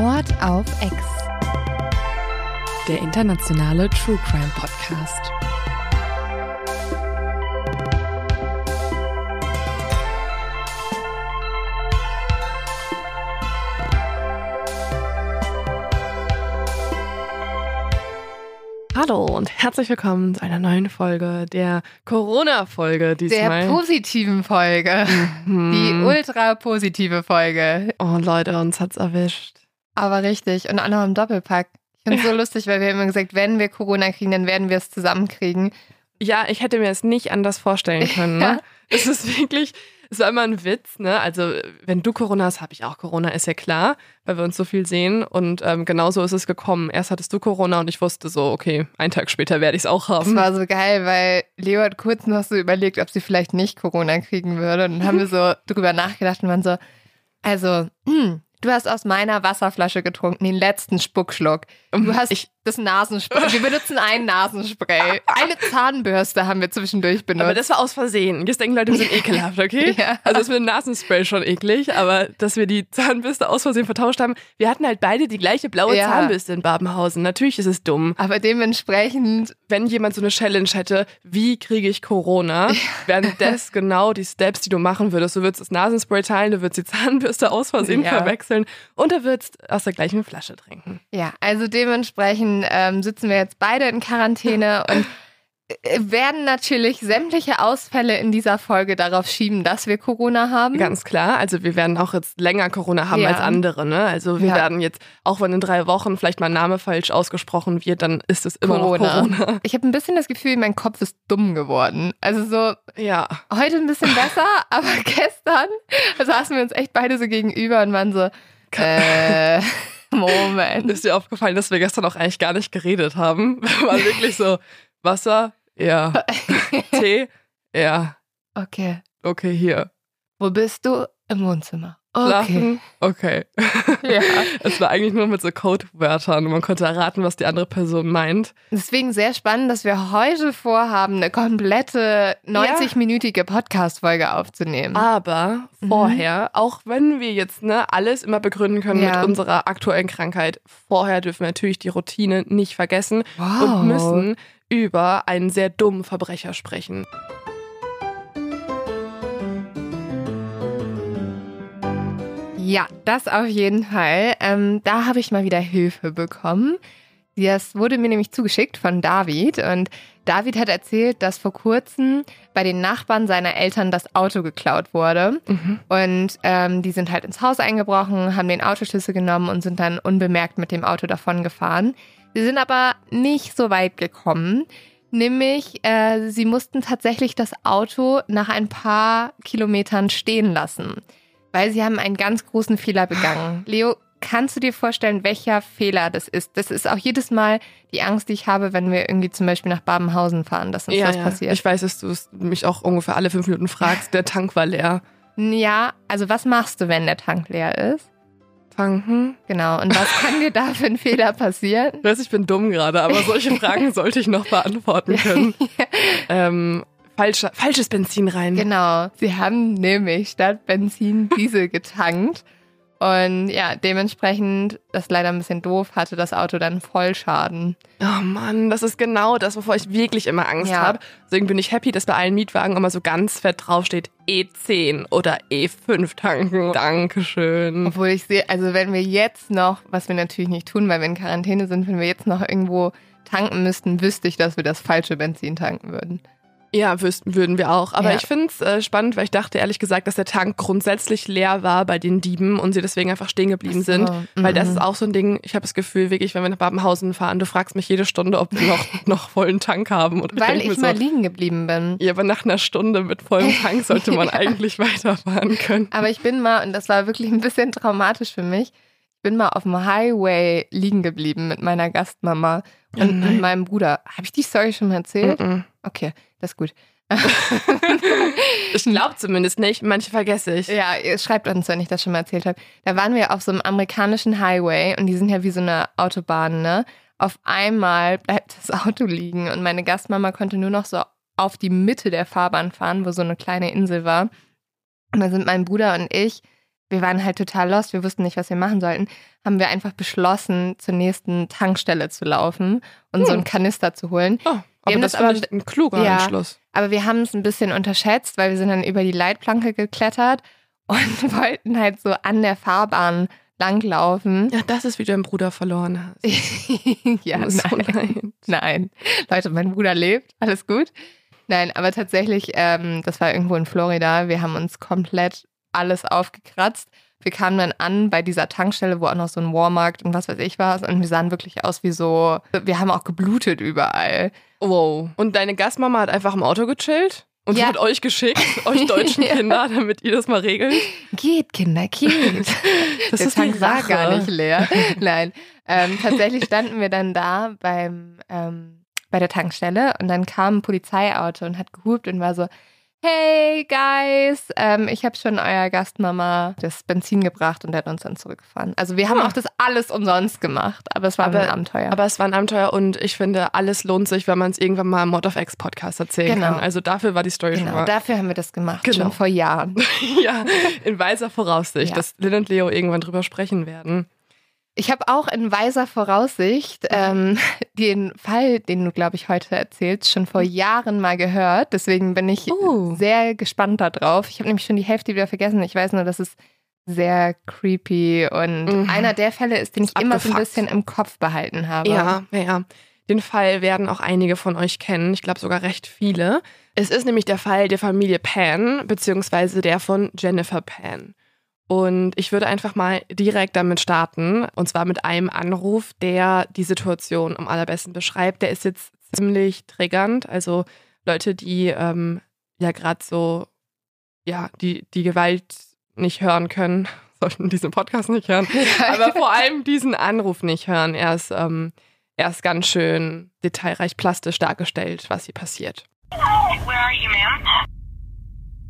Mord auf Ex. Der internationale True Crime Podcast. Hallo und herzlich willkommen zu einer neuen Folge der Corona-Folge diesmal. Der positiven Folge. Mhm. Die ultra positive Folge. Oh Leute, uns hat's erwischt. Aber richtig. Und auch noch im Doppelpack. Ich finde es so lustig, weil wir haben immer gesagt, wenn wir Corona kriegen, dann werden wir es zusammenkriegen. Ja, ich hätte mir es nicht anders vorstellen können. Ne? Es ist wirklich, es war immer ein Witz, ne? Also, wenn du Corona hast, habe ich auch Corona, ist ja klar, weil wir uns so viel sehen. Und ähm, genauso ist es gekommen. Erst hattest du Corona und ich wusste so, okay, einen Tag später werde ich es auch Das haben. war so geil, weil Leo hat kurz noch so überlegt, ob sie vielleicht nicht Corona kriegen würde. Und dann haben wir so drüber nachgedacht und waren so, also, hm, du hast aus meiner Wasserflasche getrunken, den letzten Spuckschluck. Du hast Ich- das Nasenspray. Wir benutzen ein Nasenspray. Eine Zahnbürste haben wir zwischendurch benutzt. Aber das war aus Versehen. Jetzt denken Leute, wir sind ekelhaft, okay? Ja. Also das mit dem Nasenspray schon eklig, aber dass wir die Zahnbürste aus Versehen vertauscht haben. Wir hatten halt beide die gleiche blaue Ja. Zahnbürste in Babenhausen. Natürlich ist es dumm. Aber dementsprechend, Wenn jemand so eine Challenge hätte, wie kriege ich Corona, wären das genau die Steps, die du machen würdest. Du würdest das Nasenspray teilen, du würdest die Zahnbürste aus Versehen Ja. verwechseln und du würdest aus der gleichen Flasche trinken. ja, also dementsprechend ähm, sitzen wir jetzt beide in Quarantäne und äh, werden natürlich sämtliche Ausfälle in dieser Folge darauf schieben, dass wir Corona haben. Ganz klar. Also wir werden auch jetzt länger Corona haben Ja. als andere. Ne? Also wir Ja. werden jetzt, auch wenn in drei Wochen vielleicht mal ein Name falsch ausgesprochen wird, dann ist es immer noch Corona. Ich habe ein bisschen das Gefühl, mein Kopf ist dumm geworden. Also so Ja. heute ein bisschen besser, aber gestern saßen wir uns echt beide so gegenüber und waren so, äh, Moment. Ist dir aufgefallen, dass wir gestern auch eigentlich gar nicht geredet haben? War wirklich so Wasser, ja. Tee, ja. Okay. Okay, hier. Wo bist du? Im Wohnzimmer. Okay. Schlafen, okay. Ja. Es war eigentlich nur mit so Codewörtern und man konnte erraten, was die andere Person meint. Deswegen sehr spannend, dass wir heute vorhaben, eine komplette 90-minütige Podcast-Folge aufzunehmen. Aber Mhm. vorher, auch wenn wir jetzt ne, alles immer begründen können Ja. mit unserer aktuellen Krankheit, vorher dürfen wir natürlich die Routine nicht vergessen Wow. und müssen über einen sehr dummen Verbrecher sprechen. Ja, das auf jeden Fall. Ähm, da habe ich mal wieder Hilfe bekommen. Das wurde mir nämlich zugeschickt von David. Und David hat erzählt, dass vor kurzem bei den Nachbarn seiner Eltern das Auto geklaut wurde. Und ähm, die sind halt ins Haus eingebrochen, haben den Autoschlüssel genommen und sind dann unbemerkt mit dem Auto davon gefahren. Sie sind aber nicht so weit gekommen. Nämlich, äh, sie mussten tatsächlich das Auto nach ein paar Kilometern stehen lassen, weil sie haben einen ganz großen Fehler begangen. Leo, kannst du dir vorstellen, welcher Fehler das ist? Das ist auch jedes Mal die Angst, die ich habe, wenn wir irgendwie zum Beispiel nach Babenhausen fahren, dass uns das passiert. Ich weiß, dass du mich auch ungefähr alle fünf Minuten fragst. Der Tank war leer. ja, also was machst du, wenn der Tank leer ist? Tanken? Genau. Und was kann dir da für ein Fehler passieren? Ich weiß, ich bin dumm gerade, aber solche Fragen sollte ich noch beantworten können. ähm, falscher, falsches Benzin rein. Genau. Sie haben nämlich statt Benzin Diesel getankt. Und ja, dementsprechend, das ist leider ein bisschen doof, hatte das Auto dann Vollschaden. Oh Mann, das ist genau das, wovor ich wirklich immer Angst Ja. habe. Deswegen bin ich happy, dass bei allen Mietwagen immer so ganz fett draufsteht E10 oder E5 tanken. Dankeschön. Obwohl ich sehe, also wenn wir jetzt noch, was wir natürlich nicht tun, weil wir in Quarantäne sind, wenn wir jetzt noch irgendwo tanken müssten, wüsste ich, dass wir das falsche Benzin tanken würden. Ja, wüssten, würden wir auch. Aber Ja. ich finde es äh, spannend, weil ich dachte ehrlich gesagt, dass der Tank grundsätzlich leer war bei den Dieben und sie deswegen einfach stehen geblieben so, sind. Weil das mhm. ist auch so ein Ding, ich habe das Gefühl, wirklich, wenn wir nach Babenhausen fahren, du fragst mich jede Stunde, ob wir noch, noch vollen Tank haben. Und Weil mir ich mal so, liegen geblieben bin. ja, aber nach einer Stunde mit vollem Tank sollte man Ja. eigentlich weiterfahren können. Aber ich bin mal, und das war wirklich ein bisschen traumatisch für mich, ich bin mal auf dem Highway liegen geblieben mit meiner Gastmama Oh und, und meinem Bruder. Habe ich die Story schon mal erzählt? Mhm. Okay, das ist gut. Ich glaube zumindest nicht, manche vergesse ich. Ja, ihr schreibt uns, wenn ich das schon mal erzählt habe. Da waren wir auf so einem amerikanischen Highway und die sind ja wie so eine Autobahn, ne? Auf einmal bleibt das Auto liegen und meine Gastmama konnte nur noch so auf die Mitte der Fahrbahn fahren, wo so eine kleine Insel war. Und da sind mein Bruder und ich wir waren halt total lost, wir wussten nicht, was wir machen sollten, haben wir einfach beschlossen, zur nächsten Tankstelle zu laufen und Hm. so einen Kanister zu holen. Oh, Wir aber das war ein kluger Ja. Entschluss. Aber wir haben es ein bisschen unterschätzt, weil wir sind dann über die Leitplanke geklettert und wollten halt so an der Fahrbahn langlaufen. Ja, das ist, wie du deinen Bruder verloren hast. ja, so nein. leid. Nein. Leute, mein Bruder lebt, alles gut. Nein, aber tatsächlich, ähm, das war irgendwo in Florida. Wir haben uns komplett alles aufgekratzt. Wir kamen dann an bei dieser Tankstelle, wo auch noch so ein Walmart und was weiß ich war. Und wir sahen wirklich aus wie so, wir haben auch geblutet überall. Wow. Und deine Gastmama hat einfach im Auto gechillt? Und Ja. hat euch geschickt, euch deutschen Ja. Kinder, damit ihr das mal regelt? Geht, Kinder, geht. Das Der ist Tank war gar nicht leer. Nein, ähm, tatsächlich standen wir dann da beim, ähm, bei der Tankstelle und dann kam ein Polizeiauto und hat gehupt und war so, hey guys, ähm, ich habe schon euer Gastmama das Benzin gebracht und der hat uns dann zurückgefahren. Also wir haben auch das alles umsonst gemacht, aber es war Aber- ein Abenteuer. Aber es war ein Abenteuer und ich finde, alles lohnt sich, wenn man es irgendwann mal im Mod of X Podcast erzählen Genau. kann. Also dafür war die Story schon genau, mal. dafür haben wir das gemacht, Genau. schon vor Jahren. ja, in weiser Voraussicht, Ja. dass Lynn und Leo irgendwann drüber sprechen werden. Ich habe auch in weiser Voraussicht ähm, den Fall, den du, glaube ich, heute erzählst, schon vor Jahren mal gehört. Deswegen bin ich Oh. sehr gespannt darauf. Ich habe nämlich schon die Hälfte wieder vergessen. Ich weiß nur, dass es sehr creepy und Mhm. einer der Fälle ist, den ich immer so ein Abgefuckt. bisschen im Kopf behalten habe. Ja, ja, ja. Den Fall werden auch einige von euch kennen. Ich glaube sogar recht viele. Es ist nämlich der Fall der Familie Pan, beziehungsweise der von Jennifer Pan. Und ich würde einfach mal direkt damit starten. Und zwar mit einem Anruf, der die Situation am allerbesten beschreibt. Der ist jetzt ziemlich triggernd. Also Leute, die ähm, ja gerade so, ja, die, die Gewalt nicht hören können, sollten diesen Podcast nicht hören. Aber vor allem diesen Anruf nicht hören. Er ist, ähm, er ist ganz schön detailreich plastisch dargestellt, was hier passiert. Where are you, ma'am?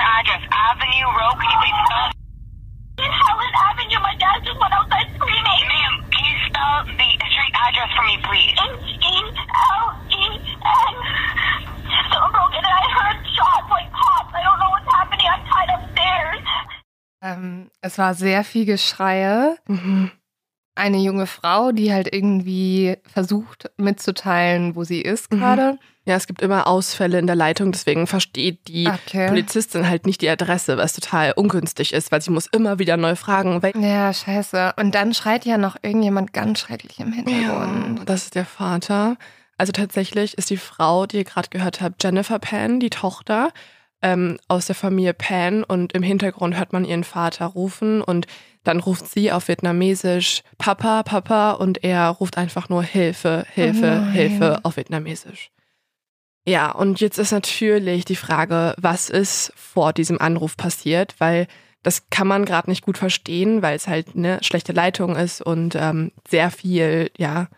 address. Avenue Road, can you please spell it? In Helen Avenue, my dad just went outside screaming. Ma'am, can you spell the street address for me, please? H-E-L-E-N. Someone broke in and I heard shots like pops. I don't know what's happening. I'm tied upstairs. Ähm, es war sehr viel Geschreie. Mhm. Eine junge Frau, die halt irgendwie versucht mitzuteilen, wo sie ist Mhm. Ja, es gibt immer Ausfälle in der Leitung, deswegen versteht die Okay. Polizistin halt nicht die Adresse, was total ungünstig ist, weil sie muss immer wieder neu fragen, Ja, scheiße. Und dann schreit ja noch irgendjemand ganz schrecklich im ja, Hintergrund. das ist der Vater. Also tatsächlich ist die Frau, die ihr gerade gehört habt, Jennifer Pan, die Tochter ähm, aus der Familie Pan und im Hintergrund hört man ihren Vater rufen und dann ruft sie auf Vietnamesisch Papa, Papa und er ruft einfach nur Hilfe, Hilfe, Oh. Hilfe auf Vietnamesisch. Ja, und jetzt ist natürlich die Frage, was ist vor diesem Anruf passiert, weil das kann man gerade nicht gut verstehen, weil es halt eine schlechte Leitung ist und ähm, sehr viel, ja,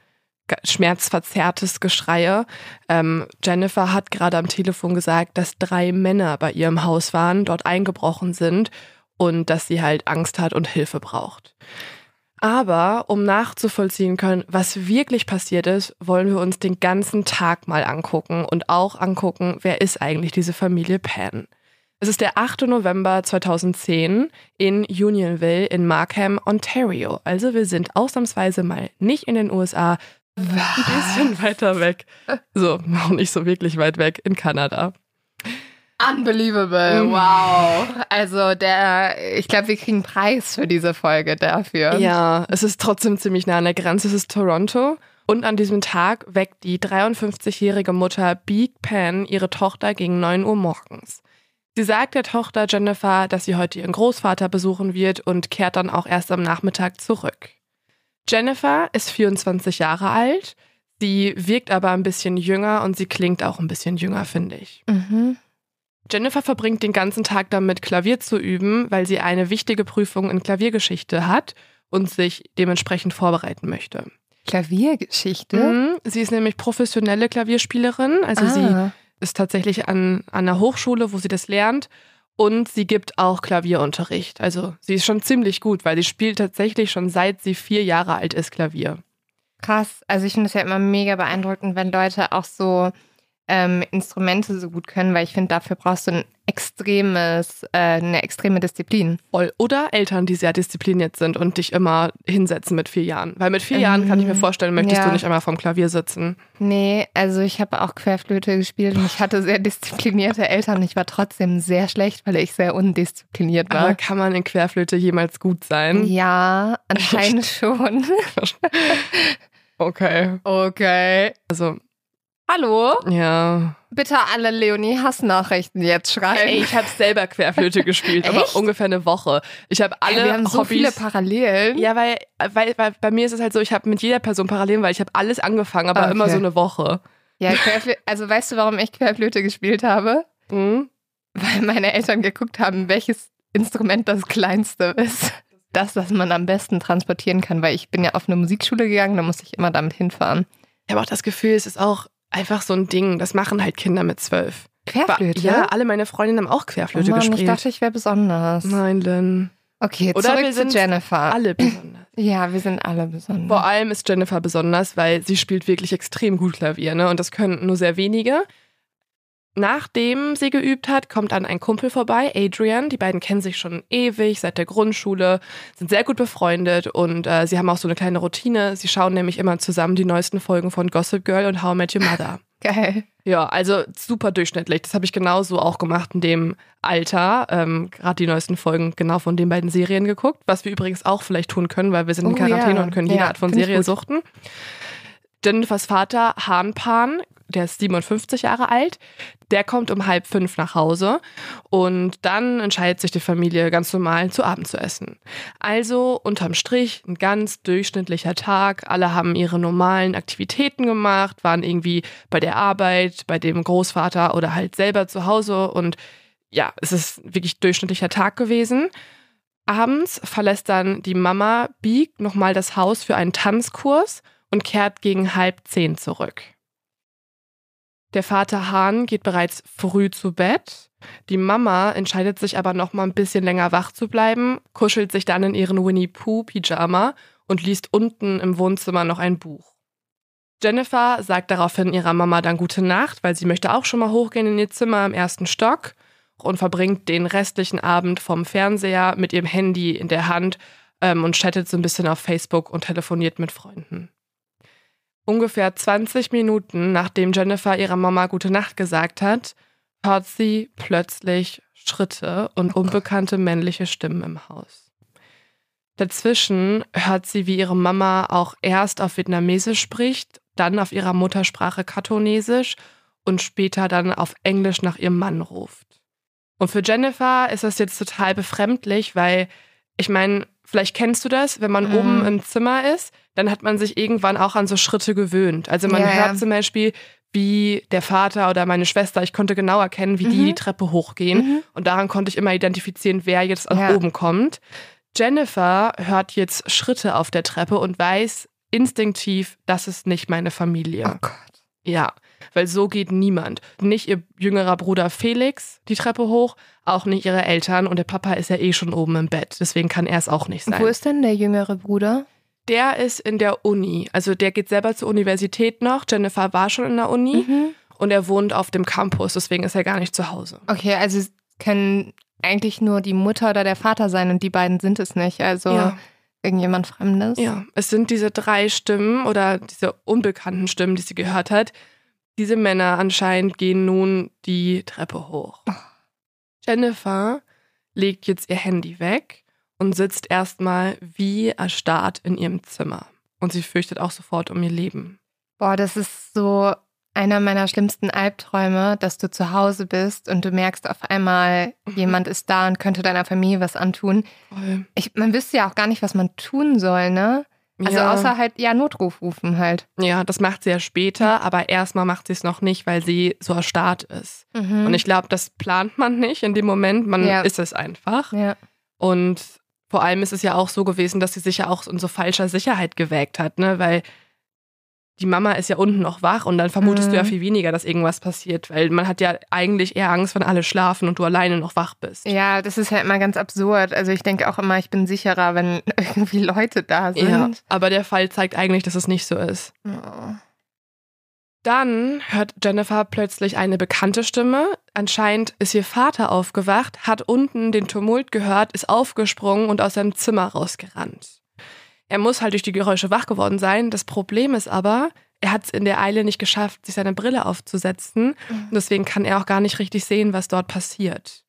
schmerzverzerrtes Geschreie. Ähm, Jennifer hat gerade am Telefon gesagt, dass drei Männer bei ihr im Haus waren, dort eingebrochen sind und dass sie halt Angst hat und Hilfe braucht. Aber um nachzuvollziehen können, was wirklich passiert ist, wollen wir uns den ganzen Tag mal angucken und auch angucken, wer ist eigentlich diese Familie Pan. Es ist der 8. November 2010 in Unionville in Markham, Ontario. Also wir sind ausnahmsweise mal nicht in den USA, ein bisschen weiter weg. So, noch nicht so wirklich weit weg in Kanada. Unbelievable, Mhm. wow. Also der, ich glaube, wir kriegen einen Preis für diese Folge dafür. Ja, es ist trotzdem ziemlich nah an der Grenze. Es ist Toronto. Und an diesem Tag weckt die 53-jährige Mutter Beak Pan ihre Tochter gegen 9 Uhr morgens. Sie sagt der Tochter Jennifer, dass sie heute ihren Großvater besuchen wird und kehrt dann auch erst am Nachmittag zurück. Jennifer ist 24 Jahre alt. Sie wirkt aber ein bisschen jünger und sie klingt auch ein bisschen jünger, finde ich. Mhm. Jennifer verbringt den ganzen Tag damit, Klavier zu üben, weil sie eine wichtige Prüfung in Klaviergeschichte hat und sich dementsprechend vorbereiten möchte. Klaviergeschichte? Mhm. Sie ist nämlich professionelle Klavierspielerin, also sie ah. ist tatsächlich an, an einer Hochschule, wo sie das lernt. Und sie gibt auch Klavierunterricht. Also sie ist schon ziemlich gut, weil sie spielt tatsächlich schon seit sie vier Jahre alt ist Klavier. Krass. Also ich finde es ja immer mega beeindruckend, wenn Leute auch so ähm, Instrumente so gut können, weil ich finde, dafür brauchst du ein extremes, äh, eine extreme Disziplin. Voll. Oder Eltern, die sehr diszipliniert sind und dich immer hinsetzen mit vier Jahren. Weil mit vier Jahren kann ich mir Ähm, vorstellen, möchtest ja. du nicht einmal vom Klavier sitzen. Nee, also ich habe auch Querflöte gespielt und ich hatte sehr disziplinierte Eltern. Ich war trotzdem sehr schlecht, weil ich sehr undiszipliniert Aber war. kann man in Querflöte jemals gut sein? Ja, anscheinend schon. Okay. Okay. Also, Hallo? ja. Bitte alle Leonie Hassnachrichten jetzt schreiben. Ey, ich habe selber Querflöte gespielt, aber ungefähr eine Woche. Ich habe alle Ey, wir haben so Hobbys. viele Parallelen. ja, weil, weil, weil bei mir ist es halt so, ich habe mit jeder Person Parallelen, weil ich habe alles angefangen, aber Ah, immer okay. so eine Woche. Ja, Querflöte, also weißt du, warum ich Querflöte gespielt habe? Mhm. Weil meine Eltern geguckt haben, welches Instrument das kleinste ist. Das, das man am besten transportieren kann, weil ich bin ja auf eine Musikschule gegangen, da musste ich immer damit hinfahren. Ich habe auch das Gefühl, es ist auch einfach so ein Ding. Das machen halt Kinder mit zwölf. Querflöte? Ja, alle meine Freundinnen haben auch oh Querflöte Mann, ich gespielt. dachte, ich wäre besonders. Nein, Lynn. Okay, Oder zurück wir zu sind Jennifer. Alle besonders. Ja, wir sind alle besonders. Vor allem ist Jennifer besonders, weil sie spielt wirklich extrem gut Klavier, ne? Und das können nur sehr wenige. Nachdem sie geübt hat, kommt dann ein Kumpel vorbei, Adrian. Die beiden kennen sich schon ewig, seit der Grundschule, sind sehr gut befreundet und äh, sie haben auch so eine kleine Routine. Sie schauen nämlich immer zusammen die neuesten Folgen von Gossip Girl und How I Met Your Mother. Geil. Ja, also super durchschnittlich. Das habe ich genauso auch gemacht in dem Alter. Ähm, Gerade die neuesten Folgen genau von den beiden Serien geguckt, was wir übrigens auch vielleicht tun können, weil wir sind in Oh, Quarantäne ja. und können jede Ja, Art von Serie suchten. Jennifers Vater, Han Pan, der ist 57 Jahre alt, der kommt um halb fünf nach Hause und dann entscheidet sich die Familie ganz normal zu Abend zu essen. Also unterm Strich ein ganz durchschnittlicher Tag. Alle haben ihre normalen Aktivitäten gemacht, waren irgendwie bei der Arbeit, bei dem Großvater oder halt selber zu Hause und ja, es ist wirklich durchschnittlicher Tag gewesen. Abends verlässt dann die Mama Beak nochmal das Haus für einen Tanzkurs und kehrt gegen halb zehn zurück. Der Vater Hahn geht bereits früh zu Bett. Die Mama entscheidet sich aber noch mal ein bisschen länger wach zu bleiben, kuschelt sich dann in ihren Winnie Pooh Pyjama und liest unten im Wohnzimmer noch ein Buch. Jennifer sagt daraufhin ihrer Mama dann gute Nacht, weil sie möchte auch schon mal hochgehen in ihr Zimmer im ersten Stock und verbringt den restlichen Abend vom Fernseher mit ihrem Handy in der Hand ähm, und chattet so ein bisschen auf Facebook und telefoniert mit Freunden. Ungefähr 20 Minuten nachdem Jennifer ihrer Mama gute Nacht gesagt hat, hört sie plötzlich Schritte und unbekannte männliche Stimmen im Haus. Dazwischen hört sie, wie ihre Mama auch erst auf Vietnamesisch spricht, dann auf ihrer Muttersprache Katonesisch und später dann auf Englisch nach ihrem Mann ruft. Und für Jennifer ist das jetzt total befremdlich, weil ich meine, vielleicht kennst du das, wenn man Mhm. oben im Zimmer ist, dann hat man sich irgendwann auch an so Schritte gewöhnt. Also man Ja, hört zum Beispiel, wie der Vater oder meine Schwester, ich konnte genau erkennen, wie die Mhm. die Treppe hochgehen. Mhm. Und daran konnte ich immer identifizieren, wer jetzt nach Ja. oben kommt. Jennifer hört jetzt Schritte auf der Treppe und weiß instinktiv, das ist nicht meine Familie. Oh Gott. Ja, weil so geht niemand. Nicht ihr jüngerer Bruder Felix die Treppe hoch, auch nicht ihre Eltern und der Papa ist ja eh schon oben im Bett. Deswegen kann er es auch nicht sein. Wo ist denn der jüngere Bruder? der ist in der Uni. Also der geht selber zur Universität noch. Jennifer war schon in der Uni Mhm. und er wohnt auf dem Campus. Deswegen ist er gar nicht zu Hause. Okay, also es können eigentlich nur die Mutter oder der Vater sein und die beiden sind es nicht. Also Ja. irgendjemand Fremdes. Ja, es sind diese drei Stimmen oder diese unbekannten Stimmen, die sie gehört hat. Diese Männer anscheinend gehen nun die Treppe hoch. Jennifer legt jetzt ihr Handy weg und sitzt erstmal wie erstarrt in ihrem Zimmer. Und sie fürchtet auch sofort um ihr Leben. Boah, das ist so einer meiner schlimmsten Albträume, dass du zu Hause bist und du merkst auf einmal, Mhm. jemand ist da und könnte deiner Familie was antun. Ich, man wüsste ja auch gar nicht, was man tun soll, ne? Also Ja. außer halt, ja, Notruf rufen halt. Ja, das macht sie ja später, aber erstmal macht sie es noch nicht, weil sie so erstarrt ist. Mhm. Und ich glaube, das plant man nicht in dem Moment, man Ja. ist es einfach. ja. Und vor allem ist es ja auch so gewesen, dass sie sich ja auch in so falscher Sicherheit gewägt hat, ne? Weil die Mama ist ja unten noch wach und dann vermutest du ja Mhm. viel weniger, dass irgendwas passiert, weil man hat ja eigentlich eher Angst, wenn alle schlafen und du alleine noch wach bist. ja, das ist ja immer ganz absurd. Also ich denke auch immer, ich bin sicherer, wenn irgendwie Leute da sind. Ja, aber der Fall zeigt eigentlich, dass es nicht so ist. Oh. Dann hört Jennifer plötzlich eine bekannte Stimme. Anscheinend ist ihr Vater aufgewacht, hat unten den Tumult gehört, ist aufgesprungen und aus seinem Zimmer rausgerannt. Er muss halt durch die Geräusche wach geworden sein. Das Problem ist aber, er hat es in der Eile nicht geschafft, sich seine Brille aufzusetzen. Und deswegen kann er auch gar nicht richtig sehen, was dort passiert.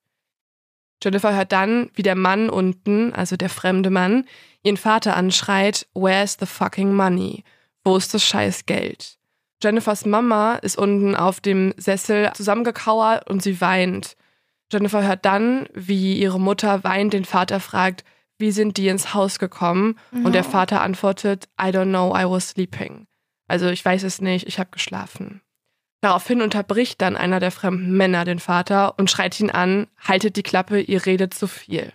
Jennifer hört dann, wie der Mann unten, also der fremde Mann, ihren Vater anschreit, Where's the fucking money? Wo ist das scheiß Geld? Jennifers Mama ist unten auf dem Sessel zusammengekauert und sie weint. Jennifer hört dann, wie ihre Mutter weint den Vater fragt, wie sind die ins Haus gekommen? Und der Vater antwortet, I don't know, I was sleeping. Also ich weiß es nicht, ich habe geschlafen. Daraufhin unterbricht dann einer der fremden Männer den Vater und schreit ihn an, haltet die Klappe, ihr redet zu viel.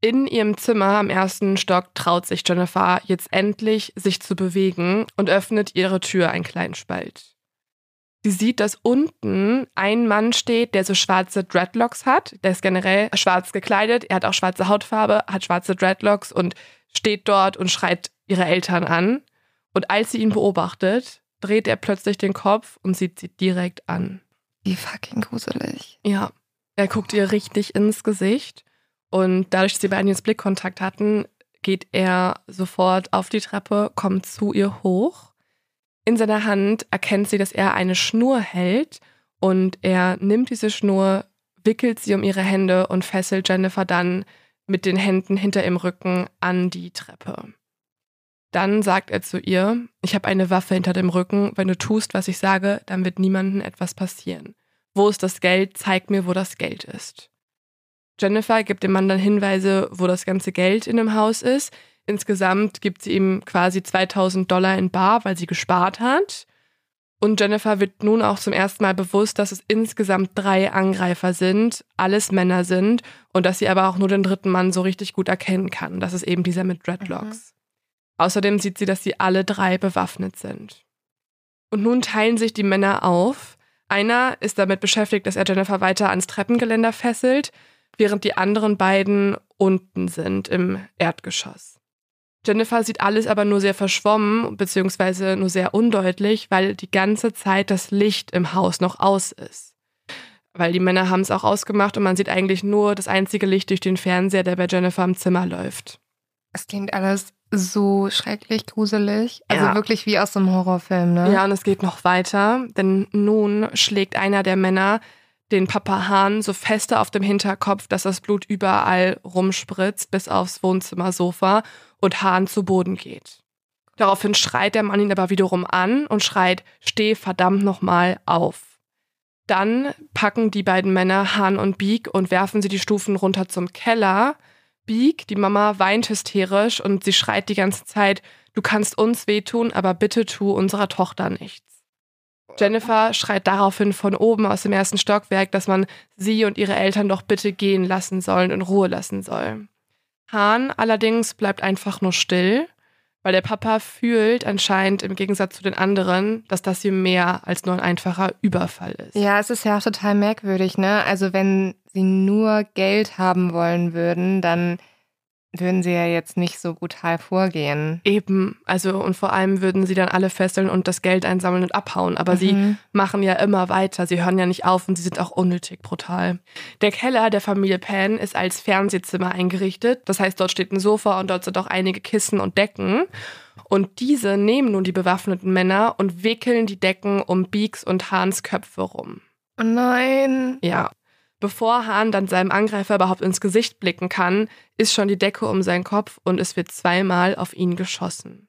In ihrem Zimmer am ersten Stock traut sich Jennifer jetzt endlich, sich zu bewegen und öffnet ihre Tür einen kleinen Spalt. Sie sieht, dass unten ein Mann steht, der so schwarze Dreadlocks hat. Der ist generell schwarz gekleidet, er hat auch schwarze Hautfarbe, hat schwarze Dreadlocks und steht dort und schreit ihre Eltern an. Und als sie ihn beobachtet, dreht er plötzlich den Kopf und sieht sie direkt an. Wie fucking gruselig. Ja, er guckt ihr richtig ins Gesicht und dadurch, dass sie beiden jetzt Blickkontakt hatten, geht er sofort auf die Treppe, kommt zu ihr hoch. In seiner Hand erkennt sie, dass er eine Schnur hält und er nimmt diese Schnur, wickelt sie um ihre Hände und fesselt Jennifer dann mit den Händen hinter ihrem Rücken an die Treppe. Dann sagt er zu ihr, ich habe eine Waffe hinter dem Rücken, wenn du tust, was ich sage, dann wird niemandem etwas passieren. Wo ist das Geld? Zeig mir, wo das Geld ist. Jennifer gibt dem Mann dann Hinweise, wo das ganze Geld in dem Haus ist. Insgesamt gibt sie ihm quasi 2000 Dollar in Bar, weil sie gespart hat. Und Jennifer wird nun auch zum ersten Mal bewusst, dass es insgesamt drei Angreifer sind, alles Männer sind und dass sie aber auch nur den dritten Mann so richtig gut erkennen kann. Das ist eben dieser mit Dreadlocks. Außerdem sieht sie, dass sie alle drei bewaffnet sind. Und nun teilen sich die Männer auf. Einer ist damit beschäftigt, dass er Jennifer weiter ans Treppengeländer fesselt, während die anderen beiden unten sind im Erdgeschoss. Jennifer sieht alles aber nur sehr verschwommen, beziehungsweise nur sehr undeutlich, weil die ganze Zeit das Licht im Haus noch aus ist. Weil die Männer haben es auch ausgemacht und man sieht eigentlich nur das einzige Licht durch den Fernseher, der bei Jennifer im Zimmer läuft. Es klingt alles so schrecklich gruselig. Also Ja. wirklich wie aus einem Horrorfilm, ne? Ja, und es geht noch weiter, denn nun schlägt einer der Männer den Papa Hahn so feste auf dem Hinterkopf, dass das Blut überall rumspritzt, bis aufs Wohnzimmersofa und Hahn zu Boden geht. Daraufhin schreit der Mann ihn aber wiederum an und schreit, steh verdammt nochmal auf. Dann packen die beiden Männer Hahn und Beak und werfen sie die Stufen runter zum Keller. Beak, die Mama, weint hysterisch und sie schreit die ganze Zeit, du kannst uns wehtun, aber bitte tu unserer Tochter nichts. Jennifer schreit daraufhin von oben aus dem ersten Stockwerk, dass man sie und ihre Eltern doch bitte gehen lassen soll und Ruhe lassen soll. Hahn allerdings bleibt einfach nur still, weil der Papa fühlt anscheinend im Gegensatz zu den anderen, dass das hier mehr als nur ein einfacher Überfall ist. Ja, es ist ja auch total merkwürdig, ne? Also wenn sie nur Geld haben wollen würden, dann würden sie ja jetzt nicht so brutal vorgehen. Eben, also und vor allem würden sie dann alle fesseln und das Geld einsammeln und abhauen. Aber sie Mhm. machen ja immer weiter. Sie hören ja nicht auf und sie sind auch unnötig brutal. Der Keller der Familie Pan ist als Fernsehzimmer eingerichtet. Das heißt, dort steht ein Sofa und dort sind auch einige Kissen und Decken. Und diese nehmen nun die bewaffneten Männer und wickeln die Decken um Beaks und Hahns Köpfe rum. Oh nein. Ja. Bevor Hahn dann seinem Angreifer überhaupt ins Gesicht blicken kann, ist schon die Decke um seinen Kopf und es wird zweimal auf ihn geschossen.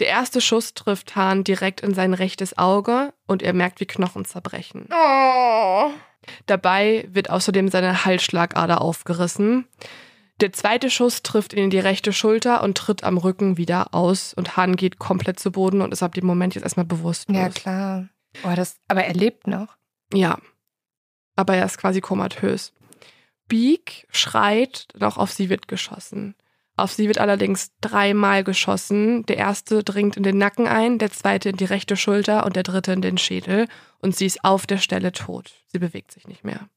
Der erste Schuss trifft Hahn direkt in sein rechtes Auge und er merkt, wie Knochen zerbrechen. Oh. Dabei wird außerdem seine Halsschlagader aufgerissen. Der zweite Schuss trifft ihn in die rechte Schulter und tritt am Rücken wieder aus und Hahn geht komplett zu Boden und ist ab dem Moment jetzt erstmal bewusstlos. Ja, klar. Oh, das, aber er lebt noch. Ja. Aber er ist quasi komatös. Beak schreit, doch auf sie wird geschossen. Auf sie wird allerdings dreimal geschossen. Der erste dringt in den Nacken ein, der zweite in die rechte Schulter und der dritte in den Schädel. Und sie ist auf der Stelle tot. Sie bewegt sich nicht mehr.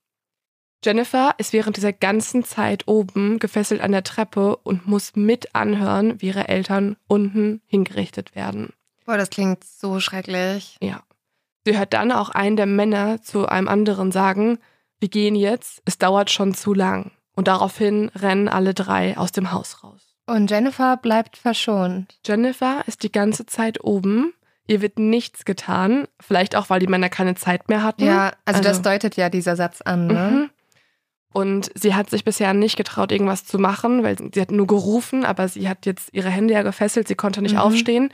Jennifer ist während dieser ganzen Zeit oben gefesselt an der Treppe und muss mit anhören, wie ihre Eltern unten hingerichtet werden. Boah, das klingt so schrecklich. Ja. Sie hört dann auch einen der Männer zu einem anderen sagen, wir gehen jetzt, es dauert schon zu lang. Und daraufhin rennen alle drei aus dem Haus raus. Und Jennifer bleibt verschont. Jennifer ist die ganze Zeit oben. Ihr wird nichts getan. Vielleicht auch, weil die Männer keine Zeit mehr hatten. Ja, also, das Also- deutet ja dieser Satz an, ne? Mhm. Und sie hat sich bisher nicht getraut, irgendwas zu machen, weil sie hat nur gerufen, aber sie hat jetzt ihre Hände ja gefesselt, sie konnte nicht Mhm. aufstehen.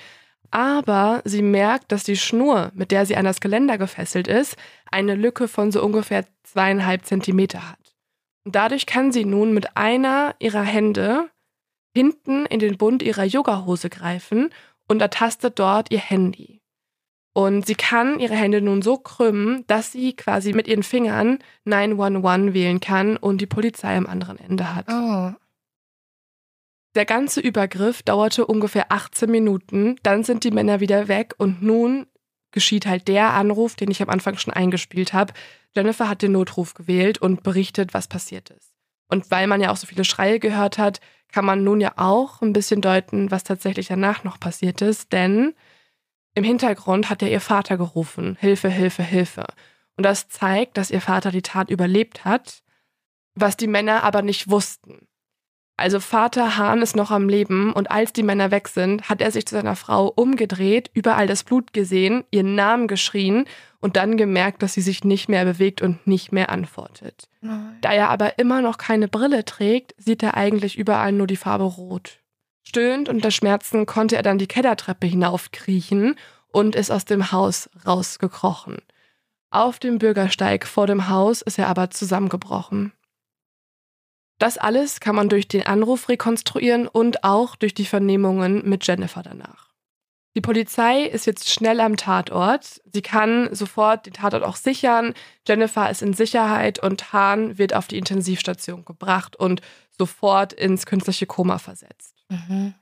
Aber sie merkt, dass die Schnur, mit der sie an das Geländer gefesselt ist, eine Lücke von so ungefähr zweieinhalb Zentimeter hat. Und dadurch kann sie nun mit einer ihrer Hände hinten in den Bund ihrer Yogahose greifen und ertastet dort ihr Handy. Und sie kann ihre Hände nun so krümmen, dass sie quasi mit ihren Fingern 911 wählen kann und die Polizei am anderen Ende hat. Oh. Der ganze Übergriff dauerte ungefähr 18 Minuten, dann sind die Männer wieder weg und nun geschieht halt der Anruf, den ich am Anfang schon eingespielt habe. Jennifer hat den Notruf gewählt und berichtet, was passiert ist. Und weil man ja auch so viele Schreie gehört hat, kann man nun ja auch ein bisschen deuten, was tatsächlich danach noch passiert ist, denn im Hintergrund hat ja ihr Vater gerufen, Hilfe, Hilfe, Hilfe. Und das zeigt, dass ihr Vater die Tat überlebt hat, was die Männer aber nicht wussten. Also Vater Hahn ist noch am Leben und als die Männer weg sind, hat er sich zu seiner Frau umgedreht, überall das Blut gesehen, ihren Namen geschrien und dann gemerkt, dass sie sich nicht mehr bewegt und nicht mehr antwortet. Nein. Da er aber immer noch keine Brille trägt, sieht er eigentlich überall nur die Farbe rot. Stöhnend unter Schmerzen konnte er dann die Kellertreppe hinaufkriechen und ist aus dem Haus rausgekrochen. Auf dem Bürgersteig vor dem Haus ist er aber zusammengebrochen. Das alles kann man durch den Anruf rekonstruieren und auch durch die Vernehmungen mit Jennifer danach. Die Polizei ist jetzt schnell am Tatort. Sie kann sofort den Tatort auch sichern. Jennifer ist in Sicherheit und Hahn wird auf die Intensivstation gebracht und sofort ins künstliche Koma versetzt. Mhm.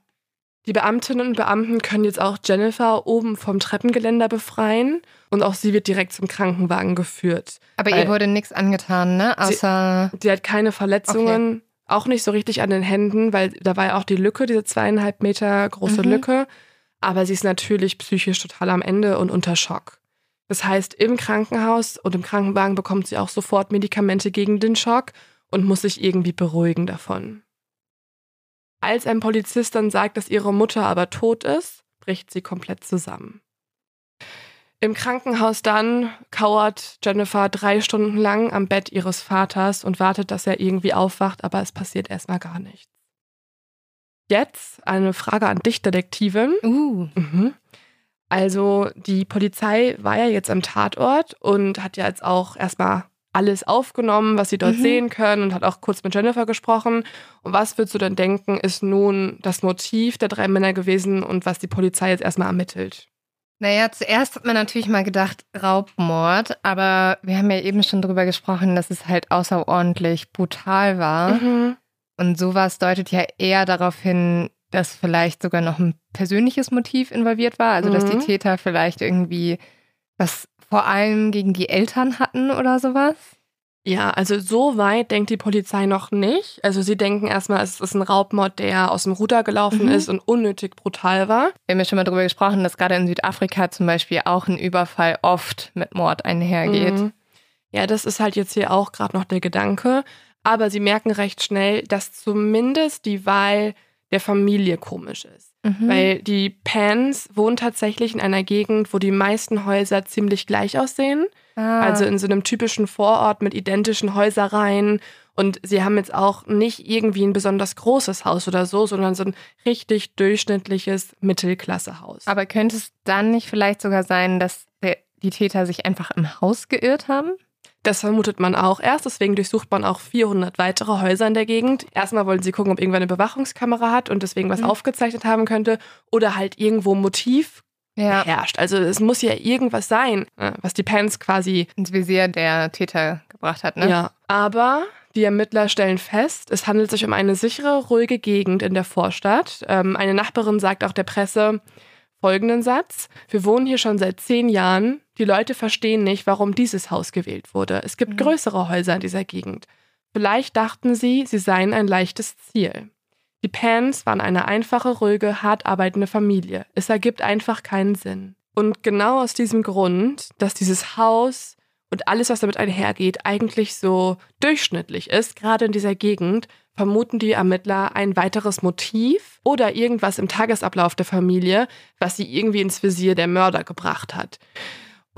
Die Beamtinnen und Beamten können jetzt auch Jennifer oben vom Treppengeländer befreien und auch sie wird direkt zum Krankenwagen geführt. Aber ihr wurde nichts angetan, ne? Außer. Sie hat keine Verletzungen, auch nicht so richtig an den Händen, weil da war ja auch die Lücke, diese zweieinhalb Meter große Mhm. Lücke. Aber sie ist natürlich psychisch total am Ende und unter Schock. Das heißt, im Krankenhaus und im Krankenwagen bekommt sie auch sofort Medikamente gegen den Schock und muss sich irgendwie beruhigen davon. Als ein Polizist dann sagt, dass ihre Mutter aber tot ist, bricht sie komplett zusammen. Im Krankenhaus dann kauert Jennifer drei Stunden lang am Bett ihres Vaters und wartet, dass er irgendwie aufwacht, aber es passiert erstmal gar nichts. Jetzt eine Frage an dich, Detektivin. Uh. Mhm. Also die Polizei war ja jetzt am Tatort und hat ja jetzt auch erstmal alles aufgenommen, was sie dort Mhm. sehen können und hat auch kurz mit Jennifer gesprochen. Und was würdest du denn denken, ist nun das Motiv der drei Männer gewesen und was die Polizei jetzt erstmal ermittelt? Naja, zuerst hat man natürlich mal gedacht, Raubmord, aber wir haben ja eben schon drüber gesprochen, dass es halt außerordentlich brutal war. Mhm. Und sowas deutet ja eher darauf hin, dass vielleicht sogar noch ein persönliches Motiv involviert war. Also, dass die Mhm. Täter vielleicht irgendwie was vor allem gegen die Eltern hatten oder sowas. Ja, also so weit denkt die Polizei noch nicht. Also sie denken erstmal, es ist ein Raubmord, der aus dem Ruder gelaufen Mhm. ist und unnötig brutal war. Wir haben ja schon mal drüber gesprochen, dass gerade in Südafrika zum Beispiel auch ein Überfall oft mit Mord einhergeht. Mhm. Ja, das ist halt jetzt hier auch gerade noch der Gedanke. Aber sie merken recht schnell, dass zumindest die Wahl der Familie komisch ist. Mhm. Weil die Pans wohnen tatsächlich in einer Gegend, wo die meisten Häuser ziemlich gleich aussehen. ah. Also in so einem typischen Vorort mit identischen Häuserreihen. Und sie haben jetzt auch nicht irgendwie ein besonders großes Haus oder so, sondern so ein richtig durchschnittliches Mittelklassehaus. Aber könnte es dann nicht vielleicht sogar sein, dass der, die Täter sich einfach im Haus geirrt haben? Das vermutet man auch erst, deswegen durchsucht man auch 400 weitere Häuser in der Gegend. Erstmal wollen sie gucken, ob irgendwer eine Bewachungskamera hat und deswegen was Mhm. aufgezeichnet haben könnte oder halt irgendwo Motiv Ja. herrscht. Also es muss ja irgendwas sein, äh, was die Pens quasi Ins Visier der Täter gebracht hat, ne? Ja, aber die Ermittler stellen fest, es handelt sich um eine sichere, ruhige Gegend in der Vorstadt. Ähm, eine Nachbarin sagt auch der Presse folgenden Satz. Wir wohnen hier schon seit zehn Jahren. Die Leute verstehen nicht, warum dieses Haus gewählt wurde. Es gibt Mhm. größere Häuser in dieser Gegend. Vielleicht dachten sie, sie seien ein leichtes Ziel. Die Pans waren eine einfache, ruhige, hart arbeitende Familie. Es ergibt einfach keinen Sinn. Und genau aus diesem Grund, dass dieses Haus und alles, was damit einhergeht, eigentlich so durchschnittlich ist, gerade in dieser Gegend, vermuten die Ermittler ein weiteres Motiv oder irgendwas im Tagesablauf der Familie, was sie irgendwie ins Visier der Mörder gebracht hat.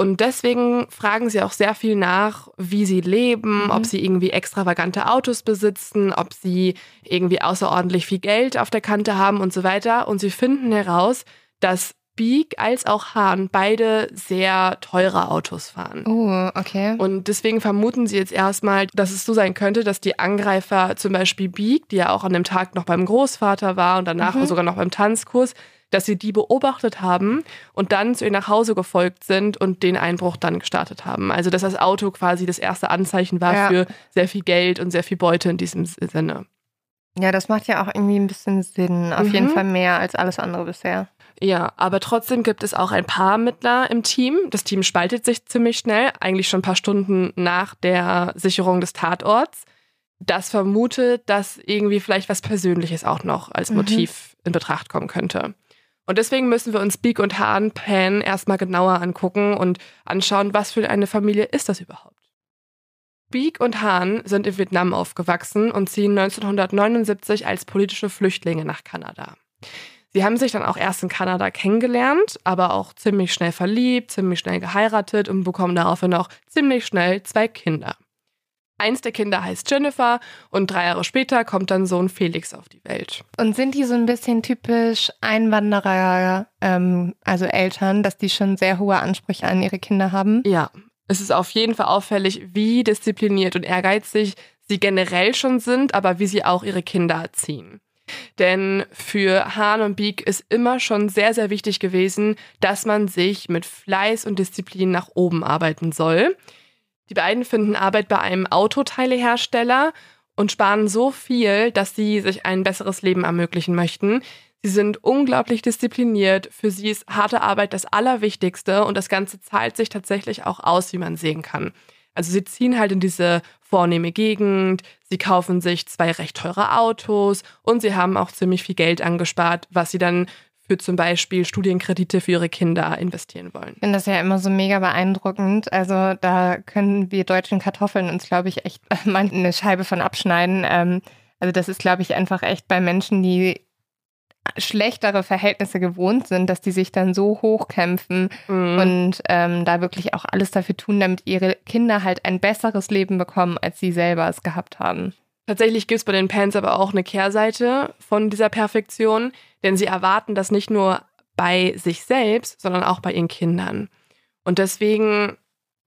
Und deswegen fragen sie auch sehr viel nach, wie sie leben, Mhm. ob sie irgendwie extravagante Autos besitzen, ob sie irgendwie außerordentlich viel Geld auf der Kante haben und so weiter. Und sie finden heraus, dass Beak als auch Hahn beide sehr teure Autos fahren. Oh, okay. Und deswegen vermuten sie jetzt erstmal, dass es so sein könnte, dass die Angreifer zum Beispiel Beak, die ja auch an dem Tag noch beim Großvater war und danach Mhm. sogar noch beim Tanzkurs, dass sie die beobachtet haben und dann zu ihr nach Hause gefolgt sind und den Einbruch dann gestartet haben. Also dass das Auto quasi das erste Anzeichen war Ja. für sehr viel Geld und sehr viel Beute in diesem Sinne. Ja, das macht ja auch irgendwie ein bisschen Sinn. Auf Mhm. jeden Fall mehr als alles andere bisher. Ja, aber trotzdem gibt es auch ein paar Ermittler im Team. Das Team spaltet sich ziemlich schnell, eigentlich schon ein paar Stunden nach der Sicherung des Tatorts. Das vermutet, dass irgendwie vielleicht was Persönliches auch noch als Mhm. Motiv in Betracht kommen könnte. Und deswegen müssen wir uns Beak und Hahn Pan erstmal genauer angucken und anschauen, was für eine Familie ist das überhaupt. Beak und Hahn sind in Vietnam aufgewachsen und ziehen 1979 als politische Flüchtlinge nach Kanada. Sie haben sich dann auch erst in Kanada kennengelernt, aber auch ziemlich schnell verliebt, ziemlich schnell geheiratet und bekommen daraufhin auch ziemlich schnell zwei Kinder. Eins der Kinder heißt Jennifer und drei Jahre später kommt dann Sohn Felix auf die Welt. Und sind die so ein bisschen typisch Einwanderer, ähm, also Eltern, dass die schon sehr hohe Ansprüche an ihre Kinder haben? Ja, es ist auf jeden Fall auffällig, wie diszipliniert und ehrgeizig sie generell schon sind, aber wie sie auch ihre Kinder erziehen. Denn für Hahn und Beak ist immer schon sehr, sehr wichtig gewesen, dass man sich mit Fleiß und Disziplin nach oben arbeiten soll. Die beiden finden Arbeit bei einem Autoteilehersteller und sparen so viel, dass sie sich ein besseres Leben ermöglichen möchten. Sie sind unglaublich diszipliniert. Für sie ist harte Arbeit das Allerwichtigste und das Ganze zahlt sich tatsächlich auch aus, wie man sehen kann. Also sie ziehen halt in diese vornehme Gegend, sie kaufen sich zwei recht teure Autos und sie haben auch ziemlich viel Geld angespart, was sie dann für zum Beispiel Studienkredite für ihre Kinder investieren wollen. Ich finde das ja immer so mega beeindruckend. Also da können wir deutschen Kartoffeln uns, glaube ich, echt mal eine Scheibe von abschneiden. Ähm, also das ist, glaube ich, einfach echt bei Menschen, die schlechtere Verhältnisse gewohnt sind, dass die sich dann so hochkämpfen Mhm. und ähm, da wirklich auch alles dafür tun, damit ihre Kinder halt ein besseres Leben bekommen, als sie selber es gehabt haben. Tatsächlich gibt es bei den Pans aber auch eine Kehrseite von dieser Perfektion, denn sie erwarten das nicht nur bei sich selbst, sondern auch bei ihren Kindern. Und deswegen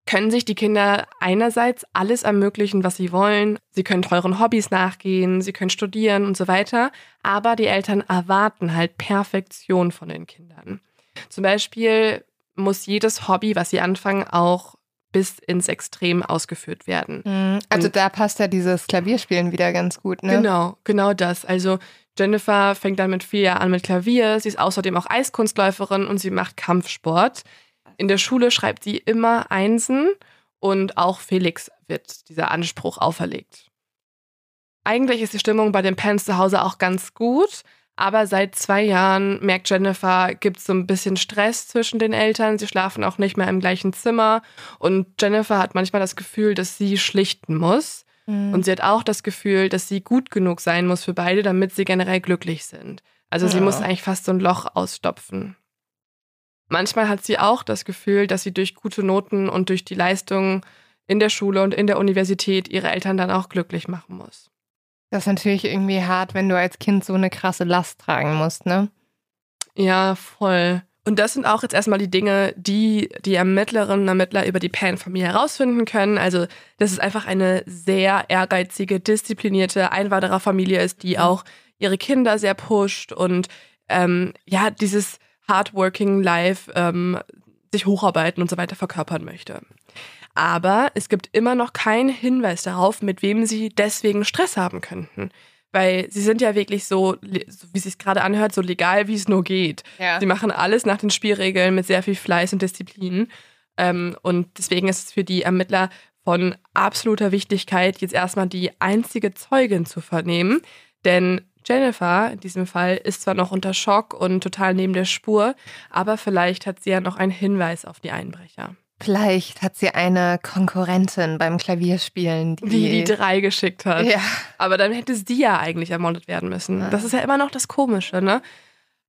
können sich die Kinder einerseits alles ermöglichen, was sie wollen. Sie können teuren Hobbys nachgehen, sie können studieren und so weiter. Aber die Eltern erwarten halt Perfektion von den Kindern. Zum Beispiel muss jedes Hobby, was sie anfangen, auch bis ins Extrem ausgeführt werden. Mhm. Also Und- da passt ja dieses Klavierspielen wieder ganz gut, ne? Genau, genau das. Also Jennifer fängt dann mit vier Jahren an mit Klavier. Sie ist außerdem auch Eiskunstläuferin und sie macht Kampfsport. In der Schule schreibt sie immer Einsen und auch Felix wird dieser Anspruch auferlegt. Eigentlich ist die Stimmung bei den Pans zu Hause auch ganz gut, aber seit zwei Jahren merkt Jennifer, gibt es so ein bisschen Stress zwischen den Eltern. Sie schlafen auch nicht mehr im gleichen Zimmer und Jennifer hat manchmal das Gefühl, dass sie schlichten muss. Mhm. Und sie hat auch das Gefühl, dass sie gut genug sein muss für beide, damit sie generell glücklich sind. Also sie Ja. muss eigentlich fast so ein Loch ausstopfen. Manchmal hat sie auch das Gefühl, dass sie durch gute Noten und durch die Leistung in der Schule und in der Universität ihre Eltern dann auch glücklich machen muss. Das ist natürlich irgendwie hart, wenn du als Kind so eine krasse Last tragen musst, ne? Ja, voll. Und das sind auch jetzt erstmal die Dinge, die die Ermittlerinnen und Ermittler über die Pan-Familie herausfinden können. Also, dass es einfach eine sehr ehrgeizige, disziplinierte Einwandererfamilie ist, die auch ihre Kinder sehr pusht und ähm, ja, dieses Hardworking Life ähm, sich hocharbeiten und so weiter verkörpern möchte. Aber es gibt immer noch keinen Hinweis darauf, mit wem sie deswegen Stress haben könnten. Weil sie sind ja wirklich so, wie es sich gerade anhört, so legal, wie es nur geht. Ja. Sie machen alles nach den Spielregeln mit sehr viel Fleiß und Disziplin. Ähm, und deswegen ist es für die Ermittler von absoluter Wichtigkeit, jetzt erstmal die einzige Zeugin zu vernehmen. Denn Jennifer in diesem Fall ist zwar noch unter Schock und total neben der Spur, aber vielleicht hat sie ja noch einen Hinweis auf die Einbrecher. Vielleicht hat sie eine Konkurrentin beim Klavierspielen, die Die die drei geschickt hat. Ja. Aber dann hätte sie ja eigentlich ermordet werden müssen. Das ist ja immer noch das Komische, ne?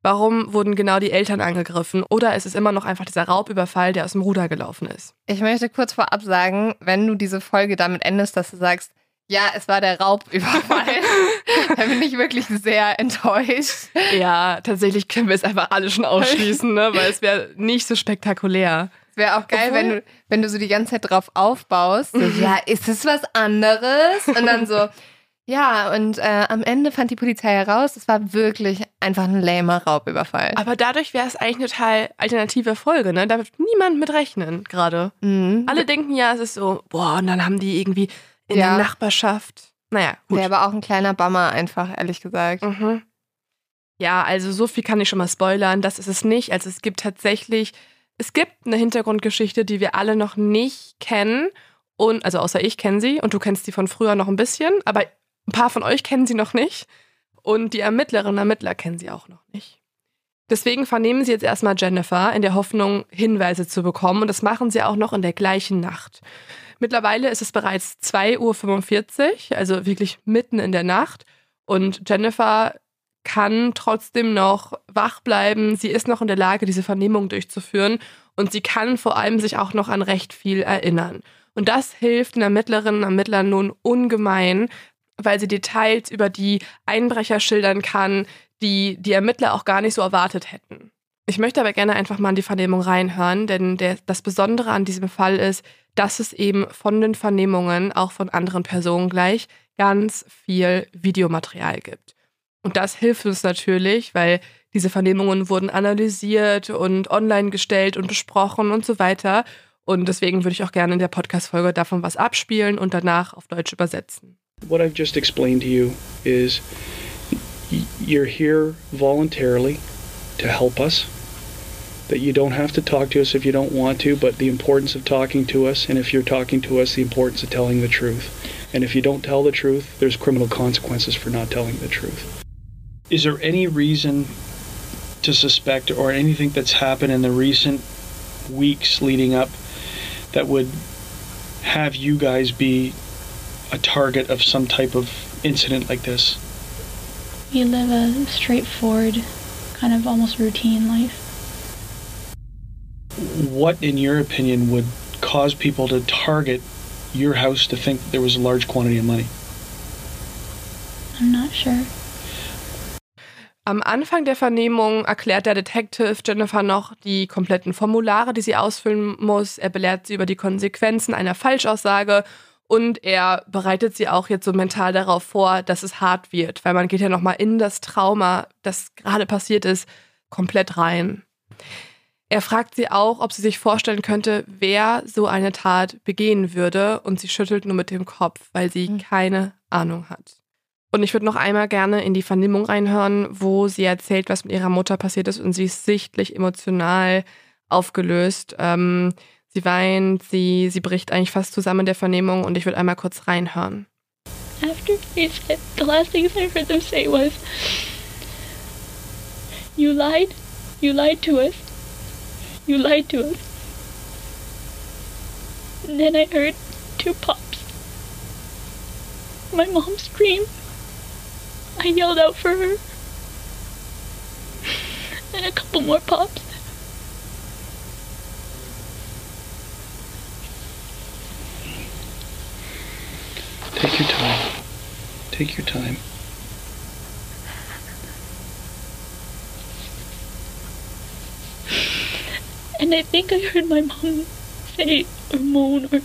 Warum wurden genau die Eltern angegriffen? Oder ist es immer noch einfach dieser Raubüberfall, der aus dem Ruder gelaufen ist? Ich möchte kurz vorab sagen, wenn du diese Folge damit endest, dass du sagst, ja, es war der Raubüberfall, dann bin ich wirklich sehr enttäuscht. Ja, tatsächlich können wir es einfach alle schon ausschließen, ne? Weil es wäre nicht so spektakulär. Es wäre auch geil, Obwohl- wenn du, wenn du so die ganze Zeit drauf aufbaust. So, ja, ist es was anderes? Und dann so, ja, und äh, am Ende fand die Polizei heraus, es war wirklich einfach ein lamer Raubüberfall. Aber dadurch wäre es eigentlich eine total alternative Folge, ne? Da wird niemand mit rechnen gerade. Mhm. Alle denken ja, es ist so, boah, und dann haben die irgendwie in Ja. der Nachbarschaft. Naja, gut. Wäre aber auch ein kleiner Bummer, einfach, ehrlich gesagt. Mhm. Ja, also so viel kann ich schon mal spoilern. Das ist es nicht. Also es gibt tatsächlich, es gibt eine Hintergrundgeschichte, die wir alle noch nicht kennen. Und, also außer ich kenne sie und du kennst sie von früher noch ein bisschen, aber ein paar von euch kennen sie noch nicht. Und die Ermittlerinnen und Ermittler kennen sie auch noch nicht. Deswegen vernehmen sie jetzt erstmal Jennifer in der Hoffnung, Hinweise zu bekommen. Und das machen sie auch noch in der gleichen Nacht. Mittlerweile ist es bereits 2.45 Uhr, also wirklich mitten in der Nacht. Und Jennifer kann trotzdem noch wach bleiben. Sie ist noch in der Lage, diese Vernehmung durchzuführen. Und sie kann vor allem sich auch noch an recht viel erinnern. Und das hilft den Ermittlerinnen und Ermittlern nun ungemein, weil sie Details über die Einbrecher schildern kann, die die Ermittler auch gar nicht so erwartet hätten. Ich möchte aber gerne einfach mal in die Vernehmung reinhören, denn der, das Besondere an diesem Fall ist, dass es eben von den Vernehmungen, auch von anderen Personen gleich, ganz viel Videomaterial gibt. Und das hilft uns natürlich, weil diese Vernehmungen wurden analysiert und online gestellt und besprochen und so weiter. Und deswegen würde ich auch gerne in der Podcast-Folge davon was abspielen und danach auf Deutsch übersetzen. What I've just explained to you is you're here voluntarily to help us. That you don't have to talk to us if you don't want to, but the importance of talking to us, and if you're talking to us, the importance of telling the truth. And if you don't tell the truth, there's criminal consequences for not telling the truth. Is there any reason to suspect or anything that's happened in the recent weeks leading up that would have you guys be a target of some type of incident like this? We live a straightforward, kind of almost routine life. What, in your opinion, would cause people to target your house to think that there was a large quantity of money? I'm not sure. Am Anfang der Vernehmung erklärt der Detective Jennifer noch die kompletten Formulare, die sie ausfüllen muss. Er belehrt sie über die Konsequenzen einer Falschaussage und er bereitet sie auch jetzt so mental darauf vor, dass es hart wird, weil man geht ja nochmal in das Trauma, das gerade passiert ist, komplett rein. Er fragt sie auch, ob sie sich vorstellen könnte, wer so eine Tat begehen würde und sie schüttelt nur mit dem Kopf, weil sie Mhm. keine Ahnung hat. Und ich würde noch einmal gerne in die Vernehmung reinhören, wo sie erzählt, was mit ihrer Mutter passiert ist und sie ist sichtlich emotional aufgelöst. Ähm, sie weint, sie, sie bricht eigentlich fast zusammen in der Vernehmung und ich würde einmal kurz reinhören. After they said, the last things I heard them say was, You lied. You lied to us. You lied to us. And then I heard two pops. My mom screamed. I yelled out for her. And a couple more pops. Take your time. Take your time. And I think I heard my mom say or moan or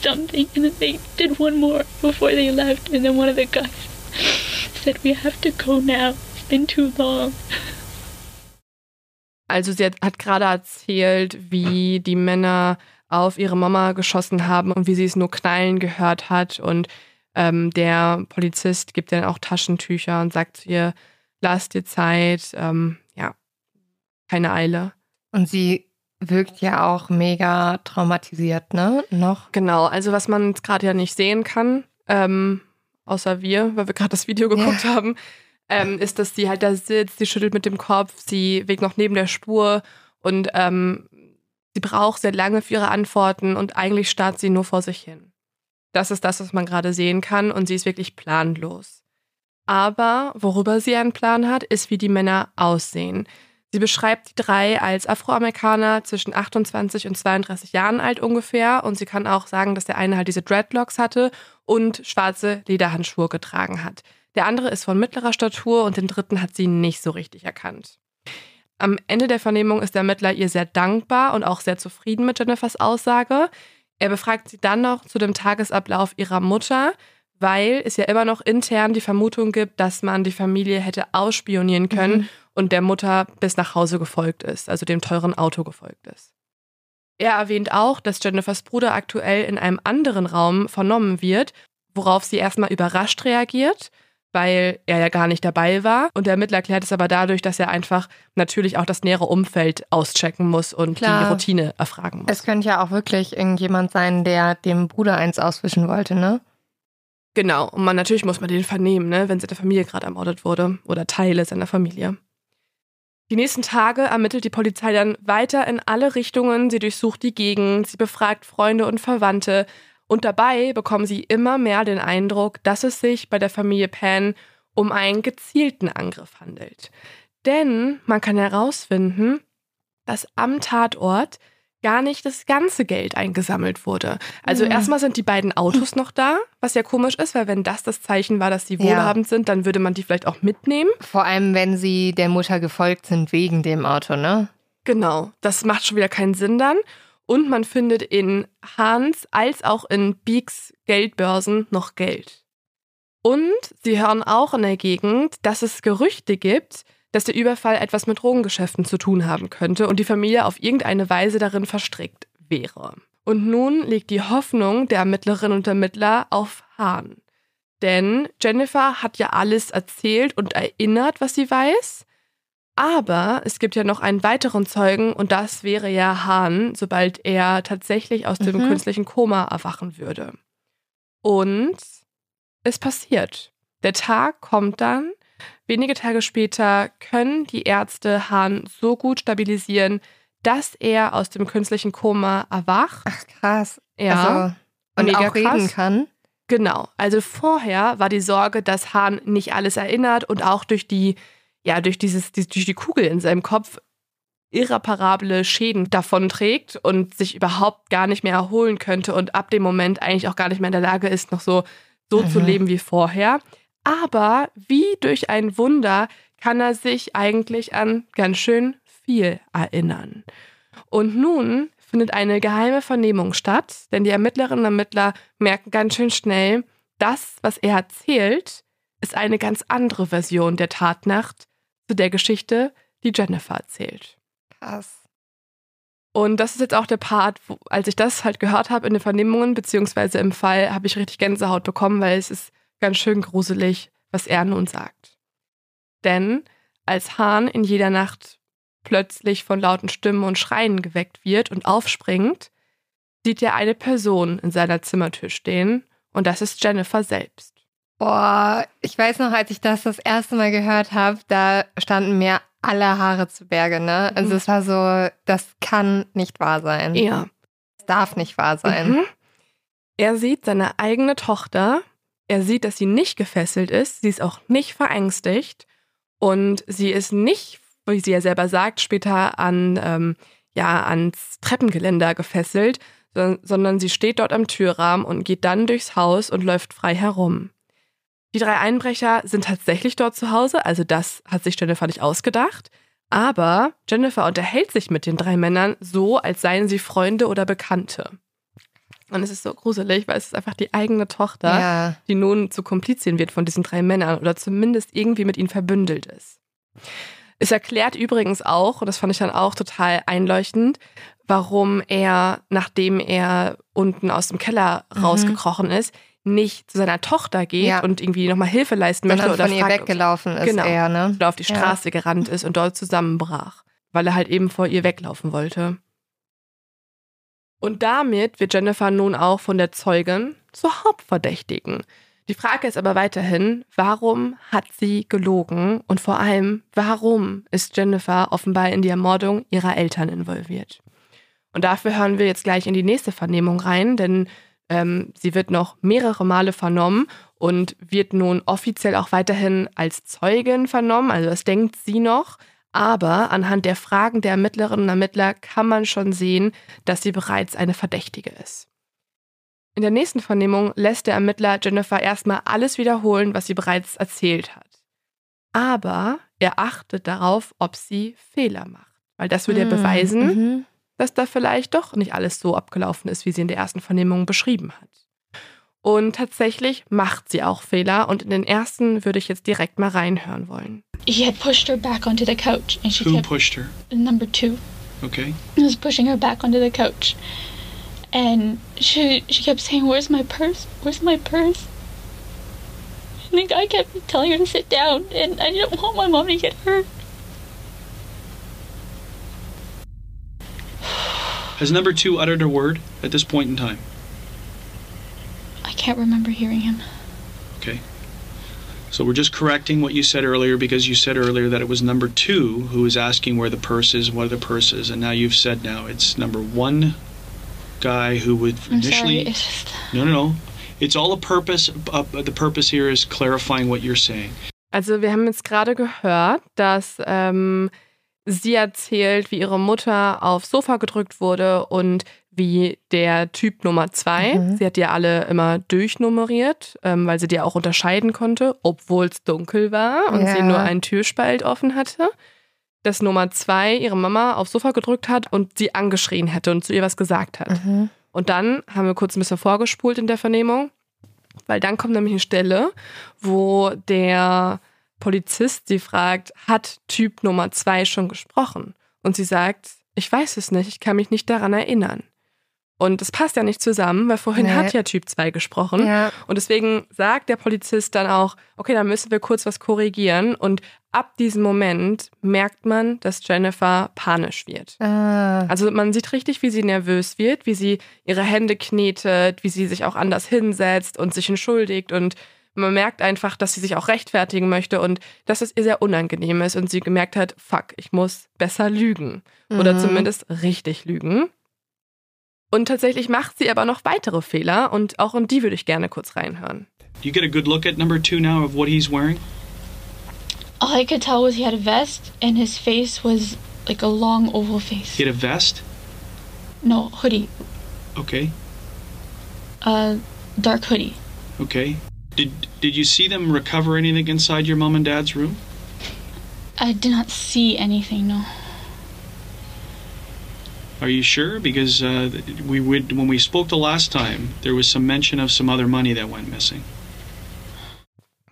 something, and then they did one more before they left, and then one of the guys said, "We have to go now. It's been too long." Also sie hat, hat gerade erzählt, wie die Männer auf ihre Mama geschossen haben und wie sie es nur knallen gehört hat. Und ähm, der Polizist gibt dann auch Taschentücher und sagt zu ihr, lass dir Zeit, ähm, ja, keine Eile. Und sie wirkt ja auch mega traumatisiert, ne? Noch. Genau, also was man jetzt gerade ja nicht sehen kann, ähm, außer wir, weil wir gerade das Video geguckt haben, ähm, ist, dass sie halt da sitzt, sie schüttelt mit dem Kopf, sie wägt noch neben der Spur und ähm, sie braucht sehr lange für ihre Antworten und eigentlich starrt sie nur vor sich hin. Das ist das, was man gerade sehen kann und sie ist wirklich planlos. Aber worüber sie einen Plan hat, ist, wie die Männer aussehen. Sie beschreibt die drei als Afroamerikaner zwischen 28 und 32 Jahren alt ungefähr und sie kann auch sagen, dass der eine halt diese Dreadlocks hatte und schwarze Lederhandschuhe getragen hat. Der andere ist von mittlerer Statur und den dritten hat sie nicht so richtig erkannt. Am Ende der Vernehmung ist der Ermittler ihr sehr dankbar und auch sehr zufrieden mit Jennifers Aussage. Er befragt sie dann noch zu dem Tagesablauf ihrer Mutter, weil es ja immer noch intern die Vermutung gibt, dass man die Familie hätte ausspionieren können mhm. Und der Mutter bis nach Hause gefolgt ist, also dem teuren Auto gefolgt ist. Er erwähnt auch, dass Jennifers Bruder aktuell in einem anderen Raum vernommen wird, worauf sie erstmal überrascht reagiert weil er ja gar nicht dabei war. Und der Ermittler erklärt es aber dadurch, dass er einfach natürlich auch das nähere Umfeld auschecken muss und Klar. die Routine erfragen muss. Es könnte ja auch wirklich irgendjemand sein, der dem Bruder eins auswischen wollte, ne? Genau. Und man natürlich muss man den vernehmen, ne, wenn seine Familie gerade ermordet wurde oder Teile seiner Familie. Die nächsten Tage ermittelt die Polizei dann weiter in alle Richtungen. Sie durchsucht die Gegend, sie befragt Freunde und Verwandte, und dabei bekommen sie immer mehr den Eindruck, dass es sich bei der Familie Pan um einen gezielten Angriff handelt. Denn man kann herausfinden, dass am Tatort gar nicht das ganze Geld eingesammelt wurde. Also mhm. erstmal sind die beiden Autos noch da, was ja komisch ist, weil wenn das das Zeichen war, dass sie wohlhabend ja. sind, dann würde man die vielleicht auch mitnehmen. Vor allem, wenn sie der Mutter gefolgt sind wegen dem Auto, ne? Genau, das macht schon wieder keinen Sinn dann. Und man findet in Hans als auch in Beeks Geldbörsen noch Geld. Und sie hören auch in der Gegend, dass es Gerüchte gibt, dass der Überfall etwas mit Drogengeschäften zu tun haben könnte und die Familie auf irgendeine Weise darin verstrickt wäre. Und nun liegt die Hoffnung der Ermittlerinnen und Ermittler auf Hahn. Denn Jennifer hat ja alles erzählt und erinnert, was sie weiß. Aber es gibt ja noch einen weiteren Zeugen und das wäre ja Hahn, sobald er tatsächlich aus dem mhm. künstlichen Koma erwachen würde. Und es passiert. Der Tag kommt dann. Wenige Tage später können die Ärzte Hahn so gut stabilisieren, dass er aus dem künstlichen Koma erwacht. Ach krass. Ja. Also, und Mega auch reden kann. Genau. Also vorher war die Sorge, dass Hahn nicht alles erinnert und auch durch die ja durch dieses, durch die Kugel in seinem Kopf irreparable Schäden davonträgt und sich überhaupt gar nicht mehr erholen könnte und ab dem Moment eigentlich auch gar nicht mehr in der Lage ist, noch so, so mhm. zu leben wie vorher. Aber wie durch ein Wunder kann er sich eigentlich an ganz schön viel erinnern. Und nun findet eine geheime Vernehmung statt, denn die Ermittlerinnen und Ermittler merken ganz schön schnell, das, was er erzählt, ist eine ganz andere Version der Tatnacht, zu der Geschichte, die Jennifer erzählt. Krass. Und das ist jetzt auch der Part, wo, als ich das halt gehört habe in den Vernehmungen, beziehungsweise im Fall, habe ich richtig Gänsehaut bekommen, weil es ist ganz schön gruselig, was er nun sagt. Denn als Hahn in jeder Nacht plötzlich von lauten Stimmen und Schreien geweckt wird und aufspringt, sieht er eine Person in seiner Zimmertür stehen und das ist Jennifer selbst. Boah, ich weiß noch, als ich das das erste Mal gehört habe, da standen mir alle Haare zu Berge, ne? Also mhm. es war so, das kann nicht wahr sein. Ja. Es darf nicht wahr sein. Mhm. Er sieht seine eigene Tochter, er sieht, dass sie nicht gefesselt ist, sie ist auch nicht verängstigt und sie ist nicht, wie sie ja selber sagt, später an, ähm, ja, ans Treppengeländer gefesselt, sondern sie steht dort am Türrahmen und geht dann durchs Haus und läuft frei herum. Die drei Einbrecher sind tatsächlich dort zu Hause, also das hat sich Jennifer nicht ausgedacht. Aber Jennifer unterhält sich mit den drei Männern so, als seien sie Freunde oder Bekannte. Und es ist so gruselig, weil es ist einfach die eigene Tochter, Ja. die nun zu Komplizin wird von diesen drei Männern oder zumindest irgendwie mit ihnen verbündelt ist. Es erklärt übrigens auch, und das fand ich dann auch total einleuchtend, warum er, nachdem er unten aus dem Keller Mhm. rausgekrochen ist, nicht zu seiner Tochter geht Ja. und irgendwie nochmal Hilfe leisten möchte Sondern oder von ihr fragt, weggelaufen ist Genau. er, ne? oder auf die Ja. Straße gerannt ist und dort zusammenbrach, weil er halt eben vor ihr weglaufen wollte. Und damit wird Jennifer nun auch von der Zeugin zur Hauptverdächtigen. Die Frage ist aber weiterhin, warum hat sie gelogen und vor allem, warum ist Jennifer offenbar in die Ermordung ihrer Eltern involviert? Und dafür hören wir jetzt gleich in die nächste Vernehmung rein, denn ähm, sie wird noch mehrere Male vernommen und wird nun offiziell auch weiterhin als Zeugin vernommen, also das denkt sie noch. Aber anhand der Fragen der Ermittlerinnen und Ermittler kann man schon sehen, dass sie bereits eine Verdächtige ist. In der nächsten Vernehmung lässt der Ermittler Jennifer erstmal alles wiederholen, was sie bereits erzählt hat. Aber er achtet darauf, ob sie Fehler macht. Weil das würde ja beweisen, Mhm. dass da vielleicht doch nicht alles so abgelaufen ist, wie sie in der ersten Vernehmung beschrieben hat. Und tatsächlich macht sie auch Fehler und in den ersten würde ich jetzt direkt mal reinhören wollen. He had pushed her back onto the couch, and she Who kept pushed her? number two. Okay. was pushing her back onto the couch, and she she kept saying, "Where's my purse? Where's my purse?" And the guy kept telling her to sit down, and I didn't want my mom to get hurt. Has number two uttered a word at this point in time? I can't remember hearing him. Okay. So we're just correcting what you said earlier because you said earlier that it was number two who was asking where the purse is, what are the purse is, and now you've said now it's number one guy who would I'm initially. sorry. It's just No, no, no. It's all a purpose. Uh, the purpose here is clarifying what you're saying. Also wir haben jetzt gerade gehört, dass ähm, sie erzählt, wie ihre Mutter aufs Sofa gedrückt wurde und wie der Typ Nummer zwei, Mhm. sie hat die ja alle immer durchnummeriert, ähm, weil sie die auch unterscheiden konnte, obwohl es dunkel war und Ja. sie nur einen Türspalt offen hatte. Dass Nummer zwei ihre Mama aufs Sofa gedrückt hat und sie angeschrien hätte und zu ihr was gesagt hat. Mhm. Und dann haben wir kurz ein bisschen vorgespult in der Vernehmung, weil dann kommt nämlich eine Stelle, wo der Polizist sie fragt, hat Typ Nummer zwei schon gesprochen? Und sie sagt, ich weiß es nicht, ich kann mich nicht daran erinnern. Und das passt ja nicht zusammen, weil vorhin Nee. hat ja Typ 2 gesprochen. Ja. Und deswegen sagt der Polizist dann auch, okay, dann müssen wir kurz was korrigieren. Und ab diesem Moment merkt man, dass Jennifer panisch wird. Ah. Also man sieht richtig, wie sie nervös wird, wie sie ihre Hände knetet, wie sie sich auch anders hinsetzt und sich entschuldigt und man merkt einfach, dass sie sich auch rechtfertigen möchte und dass es ihr sehr unangenehm ist und sie gemerkt hat, fuck, ich muss besser lügen oder Mhm. zumindest richtig lügen. Und tatsächlich macht sie aber noch weitere Fehler und auch in die würde ich gerne kurz reinhören. You get a good look at number two now of what he's wearing. all I could tell was he had a vest, and his face was like a long oval face. He had a vest. No hoodie, Okay. uh, dark hoodie. Okay. Did did you see them recover anything inside your mom and dad's room? I did not see anything. No. Are you sure? Because uh, we would when we spoke the last time, there was some mention of some other money that went missing.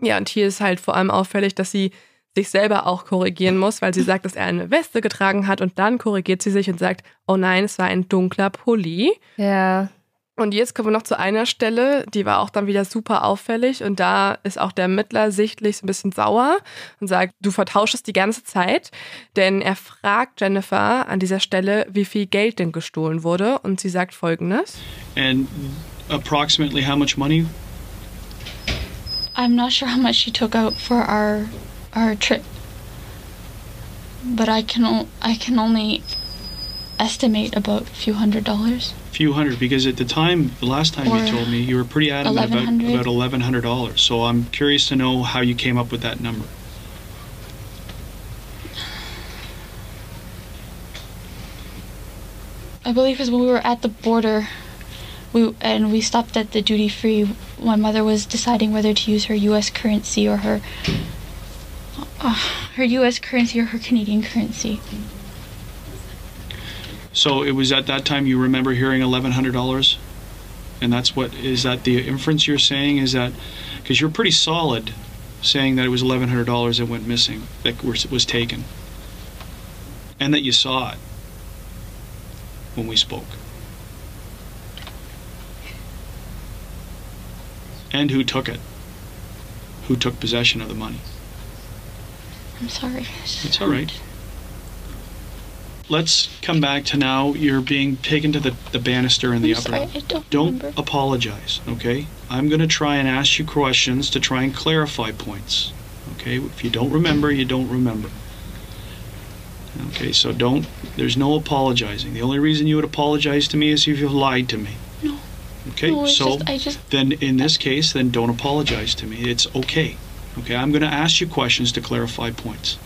Ja, und hier ist halt vor allem auffällig, dass sie sich selber auch korrigieren muss, weil sie sagt, dass er eine Weste getragen hat und dann korrigiert sie sich und sagt, oh nein, es war ein dunkler Pulli. Ja. Und jetzt kommen wir noch zu einer Stelle, die war auch dann wieder super auffällig und da ist auch der Ermittler sichtlich so ein bisschen sauer und sagt, du vertauschst die ganze Zeit, denn er fragt Jennifer an dieser Stelle, wie viel Geld denn gestohlen wurde und sie sagt folgendes. And approximately how much money? I'm not sure how much she took out for our our trip, but I can I can only estimate about a few hundred dollars. few hundred because at the time the last time Or you told me you were pretty adamant about about eleven hundred dollars so i'm curious to know how you came up with that number I believe because when we were at the border, we and we stopped at the duty free. My mother was deciding whether to use her U.S. currency or her. Uh, her U.S. currency or her Canadian currency. So it was at that time you remember hearing eleven hundred dollars, and that's what is that the inference you're saying is that because you're pretty solid saying that it was eleven hundred dollars that went missing that was, was taken, and that you saw it when we spoke, and who took it, who took possession of the money. I'm sorry. It's, It's all right. Let's come back to now. You're being taken to the, the banister in the I'm upper. sorry. I don't, Don't remember. apologize, okay? I'm going to try and ask you questions to try and clarify points, okay? If you don't remember, you don't remember. Okay, so don't, there's no apologizing. The only reason you would apologize to me is if you've lied to me. No. Okay, no, so just I just then in this case, then don't apologize to me. It's okay. Okay, I'm going to ask you questions to clarify points.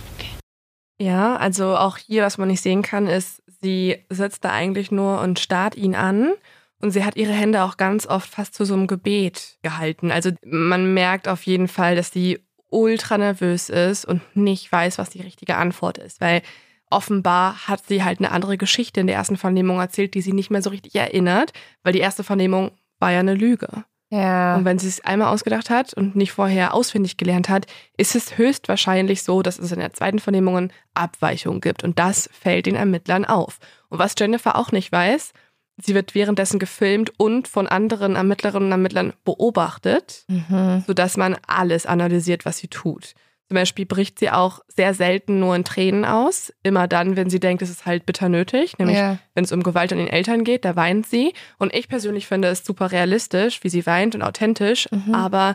Ja, also auch hier, was man nicht sehen kann, ist, sie sitzt da eigentlich nur und starrt ihn an. Und sie hat ihre Hände auch ganz oft fast zu so einem Gebet gehalten. Also man merkt auf jeden Fall, dass sie ultra nervös ist und nicht weiß, was die richtige Antwort ist. Weil offenbar hat sie halt eine andere Geschichte in der ersten Vernehmung erzählt, die sie nicht mehr so richtig erinnert, weil die erste Vernehmung war ja eine Lüge. Ja. Und wenn sie es einmal ausgedacht hat und nicht vorher auswendig gelernt hat, ist es höchstwahrscheinlich so, dass es in der zweiten Vernehmung Abweichungen gibt. Und das fällt den Ermittlern auf. Und was Jennifer auch nicht weiß, sie wird währenddessen gefilmt und von anderen Ermittlerinnen und Ermittlern beobachtet, Mhm. sodass man alles analysiert, was sie tut. Zum Beispiel bricht sie auch sehr selten nur in Tränen aus. Immer dann, wenn sie denkt, es ist halt bitter nötig. Nämlich, ja. wenn es um Gewalt an den Eltern geht, da weint sie. Und ich persönlich finde es super realistisch, wie sie weint und authentisch. Mhm. Aber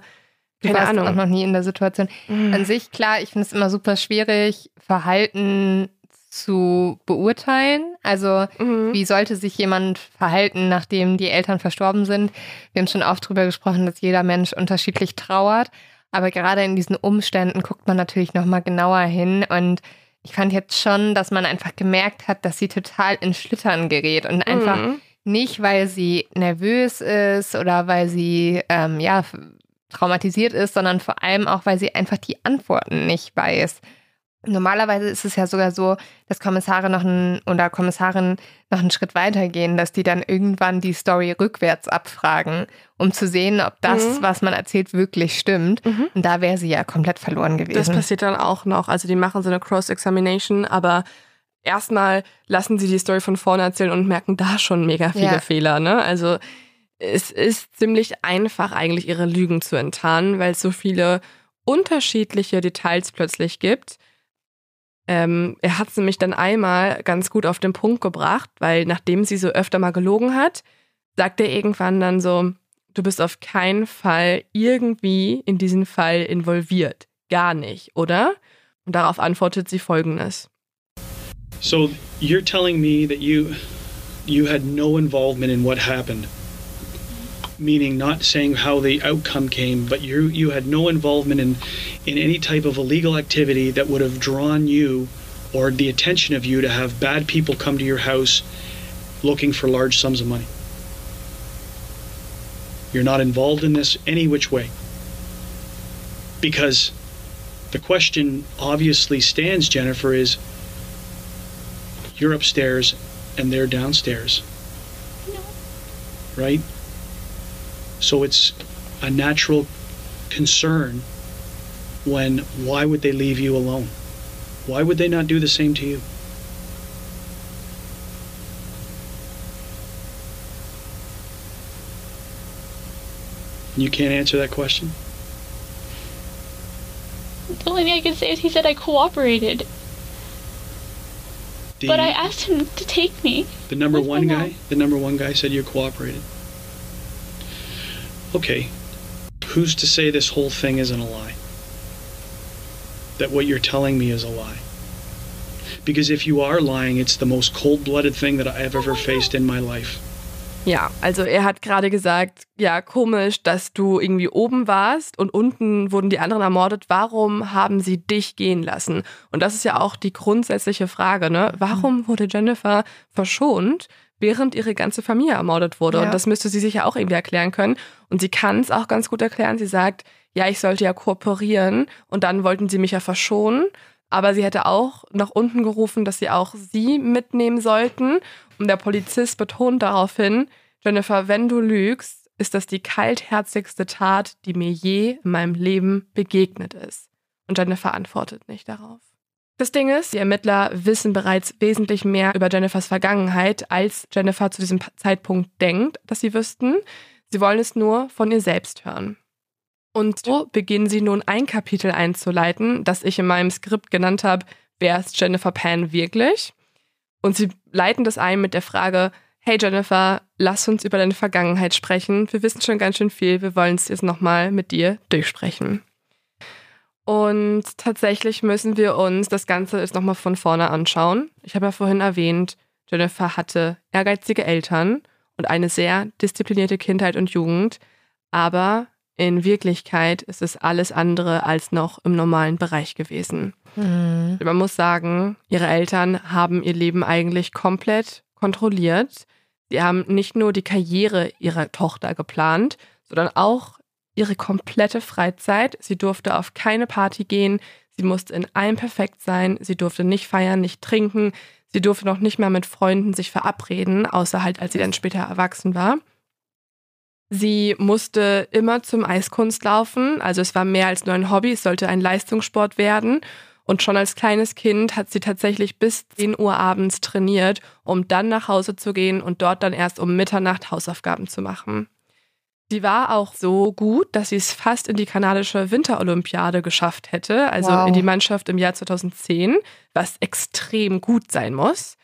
Du keine warst Ahnung. auch noch nie in der Situation. An sich, klar, ich finde es immer super schwierig, Verhalten zu beurteilen. Also, Mhm. wie sollte sich jemand verhalten, nachdem die Eltern verstorben sind? Wir haben schon oft drüber gesprochen, dass jeder Mensch unterschiedlich trauert. Aber gerade in diesen Umständen guckt man natürlich nochmal genauer hin. Und ich fand jetzt schon, dass man einfach gemerkt hat, dass sie total in Schlittern gerät und einfach Mhm. nicht, weil sie nervös ist oder weil sie ähm, ja traumatisiert ist, sondern vor allem auch, weil sie einfach die Antworten nicht weiß. Normalerweise ist es ja sogar so, dass Kommissare noch einen, oder Kommissarin noch einen Schritt weiter gehen, dass die dann irgendwann die Story rückwärts abfragen, um zu sehen, ob das, Mhm. was man erzählt, wirklich stimmt. Mhm. Und da wäre sie ja komplett verloren Das gewesen. passiert dann auch noch. Also die machen so eine Cross-Examination, aber erstmal lassen sie die Story von vorne erzählen und merken da schon mega viele Ja. Fehler. Ne? Also es ist ziemlich einfach eigentlich ihre Lügen zu enttarnen, weil es so viele unterschiedliche Details plötzlich gibt. Ähm, er hat es nämlich dann einmal ganz gut auf den Punkt gebracht, weil nachdem sie so öfter mal gelogen hat, sagt er irgendwann dann so, du bist auf keinen Fall irgendwie in diesen Fall involviert. Gar nicht, oder? Und darauf antwortet sie folgendes. So you're telling me that you you had no involvement in what happened. Meaning not saying how the outcome came, but you you had no involvement in in any type of illegal activity that would have drawn you or the attention of you to have bad people come to your house looking for large sums of money. You're not involved in this any which way. Because the question obviously stands, Jennifer, is you're upstairs and they're downstairs. No. Right? So it's a natural concern when why would they leave you alone? Why would they not do the same to you? You can't answer that question? The only thing I can say is he said I cooperated, The, but I asked him to take me. the number one guy? mom. The number one guy said you cooperated. Okay. Who's to say this whole thing isn't a lie? That what you're telling me is a lie? Because if you are lying, it's the most cold blooded thing that I've ever faced in my life. Ja, also er hat gerade gesagt, ja, komisch, dass du irgendwie oben warst und unten wurden die anderen ermordet. Warum haben sie dich gehen lassen? Und das ist ja auch die grundsätzliche Frage, ne? Warum wurde Jennifer verschont, während ihre ganze Familie ermordet wurde? Ja. Und das müsste sie sich ja auch irgendwie erklären können. Und sie kann es auch ganz gut erklären. Sie sagt, ja, ich sollte ja kooperieren und dann wollten sie mich ja verschonen. Aber sie hätte auch nach unten gerufen, dass sie auch sie mitnehmen sollten. Und der Polizist betont daraufhin, Jennifer, wenn du lügst, ist das die kaltherzigste Tat, die mir je in meinem Leben begegnet ist. Und Jennifer antwortet nicht darauf. Das Ding ist, die Ermittler wissen bereits wesentlich mehr über Jennifers Vergangenheit, als Jennifer zu diesem Zeitpunkt denkt, dass sie wüssten. Sie wollen es nur von ihr selbst hören. Und so beginnen sie nun ein Kapitel einzuleiten, das ich in meinem Skript genannt habe, wer ist Jennifer Pan wirklich? Und sie leiten das ein mit der Frage, hey Jennifer, lass uns über deine Vergangenheit sprechen. Wir wissen schon ganz schön viel, wir wollen es jetzt nochmal mit dir durchsprechen. Und tatsächlich müssen wir uns das Ganze jetzt nochmal von vorne anschauen. Ich habe ja vorhin erwähnt, Jennifer hatte ehrgeizige Eltern und eine sehr disziplinierte Kindheit und Jugend, aber in Wirklichkeit ist es alles andere als noch im normalen Bereich gewesen. Mhm. Man muss sagen, ihre Eltern haben ihr Leben eigentlich komplett kontrolliert. Sie haben nicht nur die Karriere ihrer Tochter geplant, sondern auch ihre komplette Freizeit. Sie durfte auf keine Party gehen. Sie musste in allem perfekt sein. Sie durfte nicht feiern, nicht trinken. Sie durfte noch nicht mal mit Freunden sich verabreden, außer halt, als sie dann später erwachsen war. Sie musste immer zum Eiskunst laufen. Also es war mehr als nur ein Hobby. Es sollte ein Leistungssport werden. Und schon als kleines Kind hat sie tatsächlich bis 10 Uhr abends trainiert, um dann nach Hause zu gehen und dort dann erst um Mitternacht Hausaufgaben zu machen. Sie war auch so gut, dass sie es fast in die kanadische Winterolympiade geschafft hätte, also wow. in die Mannschaft im Jahr 2010, was extrem gut sein muss.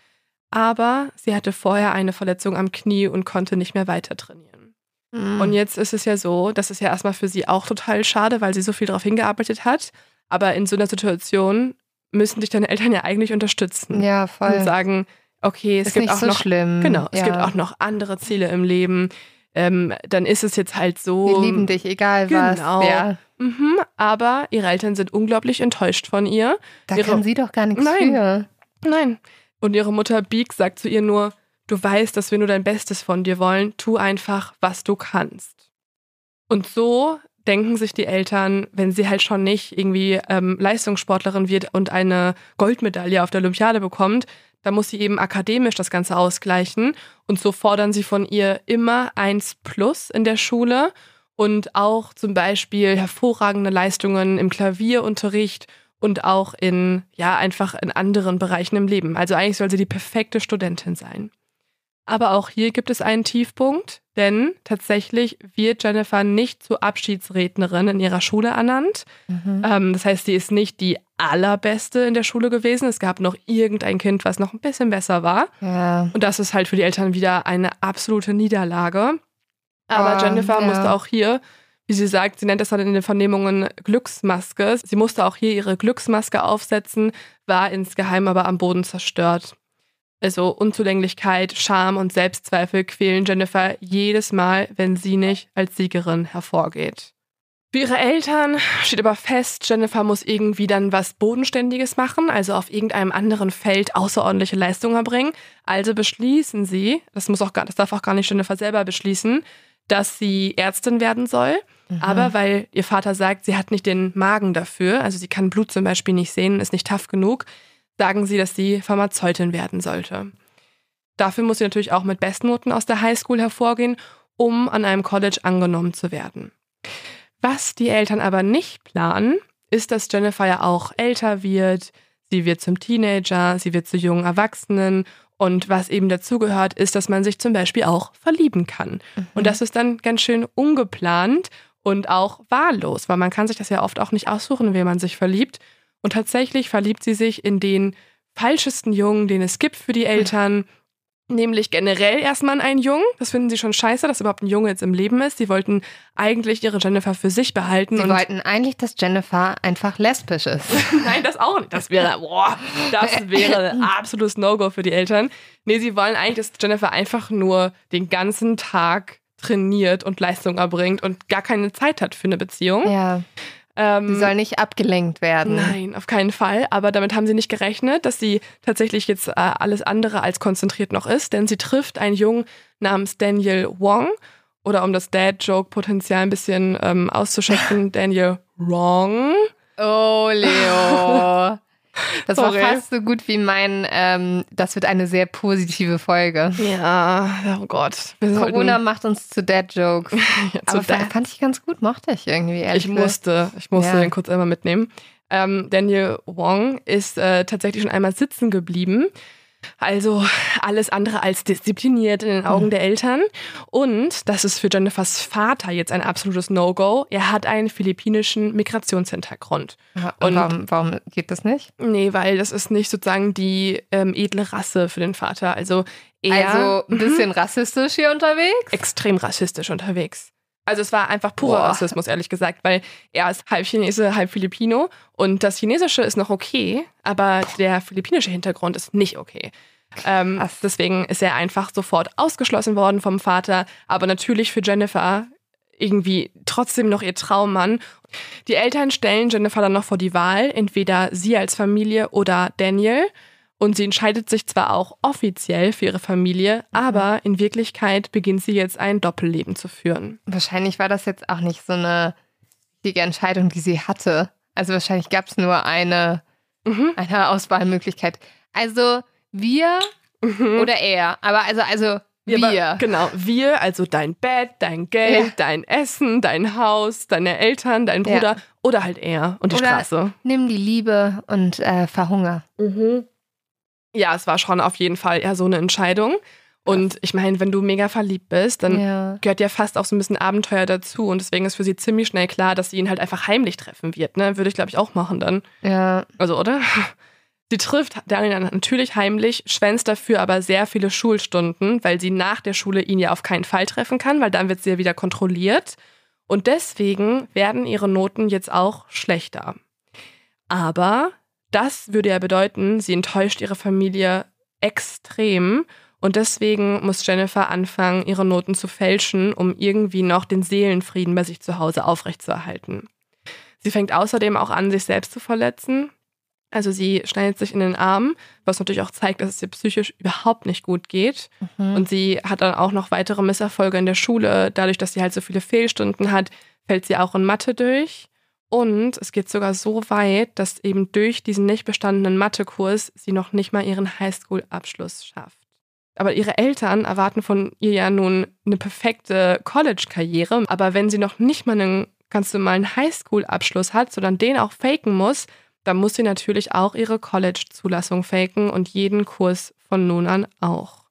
Aber sie hatte vorher eine Verletzung am Knie und konnte nicht mehr weiter trainieren. Mhm. Und jetzt ist es ja so, das ist ja erstmal für sie auch total schade, weil sie so viel darauf hingearbeitet hat. Aber in so einer Situation müssen dich deine Eltern ja eigentlich unterstützen. Ja, voll. Und sagen, okay, es ist gibt auch so noch schlimm. Genau, es ja. gibt auch noch andere Ziele im Leben ähm, dann ist es jetzt halt so. Wir lieben dich, egal was. Genau. Ja. Mhm, aber ihre Eltern sind unglaublich enttäuscht von ihr. Da ihre, kann sie doch gar nichts Nein. für. Nein. Und ihre Mutter Beak sagt zu ihr nur, du weißt, dass wir nur dein Bestes von dir wollen, tu einfach, was du kannst. Und so denken sich die Eltern, wenn sie halt schon nicht irgendwie ähm, Leistungssportlerin wird und eine Goldmedaille auf der Olympiade bekommt, da muss sie eben akademisch das Ganze ausgleichen. Und so fordern sie von ihr immer eins plus in der Schule und auch zum Beispiel hervorragende Leistungen im Klavierunterricht und auch in, ja, einfach in anderen Bereichen im Leben. Also eigentlich soll sie die perfekte Studentin sein. Aber auch hier gibt es einen Tiefpunkt, denn tatsächlich wird Jennifer nicht zur Abschiedsrednerin in ihrer Schule ernannt. Mhm. Ähm, das heißt, sie ist nicht die allerbeste in der Schule gewesen. Es gab noch irgendein Kind, was noch ein bisschen besser war. Ja. Und das ist halt für die Eltern wieder eine absolute Niederlage. Aber Oh, Jennifer ja. musste auch hier, wie sie sagt, sie nennt das dann in den Vernehmungen Glücksmaske. Sie musste auch hier ihre Glücksmaske aufsetzen, war insgeheim aber am Boden zerstört. Also Unzulänglichkeit, Scham und Selbstzweifel quälen Jennifer jedes Mal, wenn sie nicht als Siegerin hervorgeht. Für ihre Eltern steht aber fest, Jennifer muss irgendwie dann was Bodenständiges machen, also auf irgendeinem anderen Feld außerordentliche Leistungen erbringen. Also beschließen sie, das muss auch gar, das darf auch gar nicht Jennifer selber beschließen, dass sie Ärztin werden soll. Aber weil ihr Vater sagt, sie hat nicht den Magen dafür, also sie kann Blut zum Beispiel nicht sehen, ist nicht tough genug, sagen sie, dass sie Pharmazeutin werden sollte. Dafür muss sie natürlich auch mit Bestnoten aus der Highschool hervorgehen, um an einem College angenommen zu werden. Was die Eltern aber nicht planen, ist, dass Jennifer ja auch älter wird, sie wird zum Teenager, sie wird zu jungen Erwachsenen und was eben dazugehört, ist, dass man sich zum Beispiel auch verlieben kann. Und das ist dann ganz schön ungeplant und auch wahllos, weil man kann sich das ja oft auch nicht aussuchen, wie man sich verliebt. Und tatsächlich verliebt sie sich in den falschesten Jungen, den es gibt für die Eltern. Nämlich generell erstmal in einen Jungen. Das finden sie schon scheiße, dass überhaupt ein Junge jetzt im Leben ist. Sie wollten eigentlich ihre Jennifer für sich behalten. Sie und wollten eigentlich, dass Jennifer einfach lesbisch ist. Nein, das auch nicht. Das wäre, boah, das wäre absolutes No-Go für die Eltern. Nee, sie wollen eigentlich, dass Jennifer einfach nur den ganzen Tag trainiert und Leistung erbringt und gar keine Zeit hat für eine Beziehung. Ja, Ähm, sie soll nicht abgelenkt werden. Nein, auf keinen Fall. Aber damit haben sie nicht gerechnet, dass sie tatsächlich jetzt äh, alles andere als konzentriert noch ist, denn sie trifft einen Jungen namens Daniel Wong. Oder um das Dad-Joke-Potenzial ein bisschen ähm, auszuschöpfen, Daniel Wrong. Oh, Leo. Das Sorry. war fast so gut wie mein, ähm, das wird eine sehr positive Folge. Ja, oh Gott. Corona macht uns zu Dead Jokes. Ja, zu Aber Dad. fand ich ganz gut, mochte ich irgendwie, ehrlich Ich musste, ich musste Ja. den kurz einmal mitnehmen. Ähm, Daniel Wong ist äh, tatsächlich schon einmal sitzen geblieben. Also alles andere als diszipliniert in den Augen Mhm. der Eltern. Und das ist für Jennifers Vater jetzt ein absolutes No-Go. Er hat einen philippinischen Migrationshintergrund. Ja, Und- Und warum, warum geht das nicht? Nee, weil das ist nicht sozusagen die ähm, edle Rasse für den Vater. Also er also ein bisschen rassistisch hier unterwegs? extrem rassistisch unterwegs. Also es war einfach purer Boah. Rassismus, ehrlich gesagt, weil er ist halb Chinese, halb Filipino und das Chinesische ist noch okay, aber der philippinische Hintergrund ist nicht okay. Ähm, deswegen ist er einfach sofort ausgeschlossen worden vom Vater, aber natürlich für Jennifer irgendwie trotzdem noch ihr Traummann. Die Eltern stellen Jennifer dann noch vor die Wahl, entweder sie als Familie oder Daniel. Und sie entscheidet sich zwar auch offiziell für ihre Familie, aber in Wirklichkeit beginnt sie jetzt ein Doppelleben zu führen. Wahrscheinlich war das jetzt auch nicht so eine richtige Entscheidung, die sie hatte. Also wahrscheinlich gab es nur eine, Mhm. eine Auswahlmöglichkeit. Also wir Mhm. oder er. Aber also, also wir. Ja, aber Genau, wir, also dein Bett, dein Geld, Ja. dein Essen, dein Haus, deine Eltern, dein Ja. Bruder oder halt er und die Oder- Straße. Nimm die Liebe und äh, verhunger. Ja, es war schon auf jeden Fall eher so eine Entscheidung. Und ich meine, wenn du mega verliebt bist, dann ja. gehört ja fast auch so ein bisschen Abenteuer dazu. Und deswegen ist für sie ziemlich schnell klar, dass sie ihn halt einfach heimlich treffen wird. Ne? Würde ich, glaube ich, auch machen dann. ja. Also, oder? Sie trifft Daniel natürlich heimlich, schwänzt dafür aber sehr viele Schulstunden, weil sie nach der Schule ihn ja auf keinen Fall treffen kann, weil dann wird sie ja wieder kontrolliert. Und deswegen werden ihre Noten jetzt auch schlechter. Aber das würde ja bedeuten, sie enttäuscht ihre Familie extrem. Und deswegen muss Jennifer anfangen, ihre Noten zu fälschen, um irgendwie noch den Seelenfrieden bei sich zu Hause aufrechtzuerhalten. Sie fängt außerdem auch an, sich selbst zu verletzen. Also sie schneidet sich in den Arm, was natürlich auch zeigt, dass es ihr psychisch überhaupt nicht gut geht. Mhm. Und sie hat dann auch noch weitere Misserfolge in der Schule. Dadurch, dass sie halt so viele Fehlstunden hat, fällt sie auch in Mathe durch. Und es geht sogar so weit, dass eben durch diesen nicht bestandenen Mathekurs sie noch nicht mal ihren Highschool-Abschluss schafft. Aber ihre Eltern erwarten von ihr ja nun eine perfekte College-Karriere. Aber wenn sie noch nicht mal einen ganz normalen Highschool-Abschluss hat, sondern den auch faken muss, dann muss sie natürlich auch ihre College-Zulassung faken und jeden Kurs von nun an auch.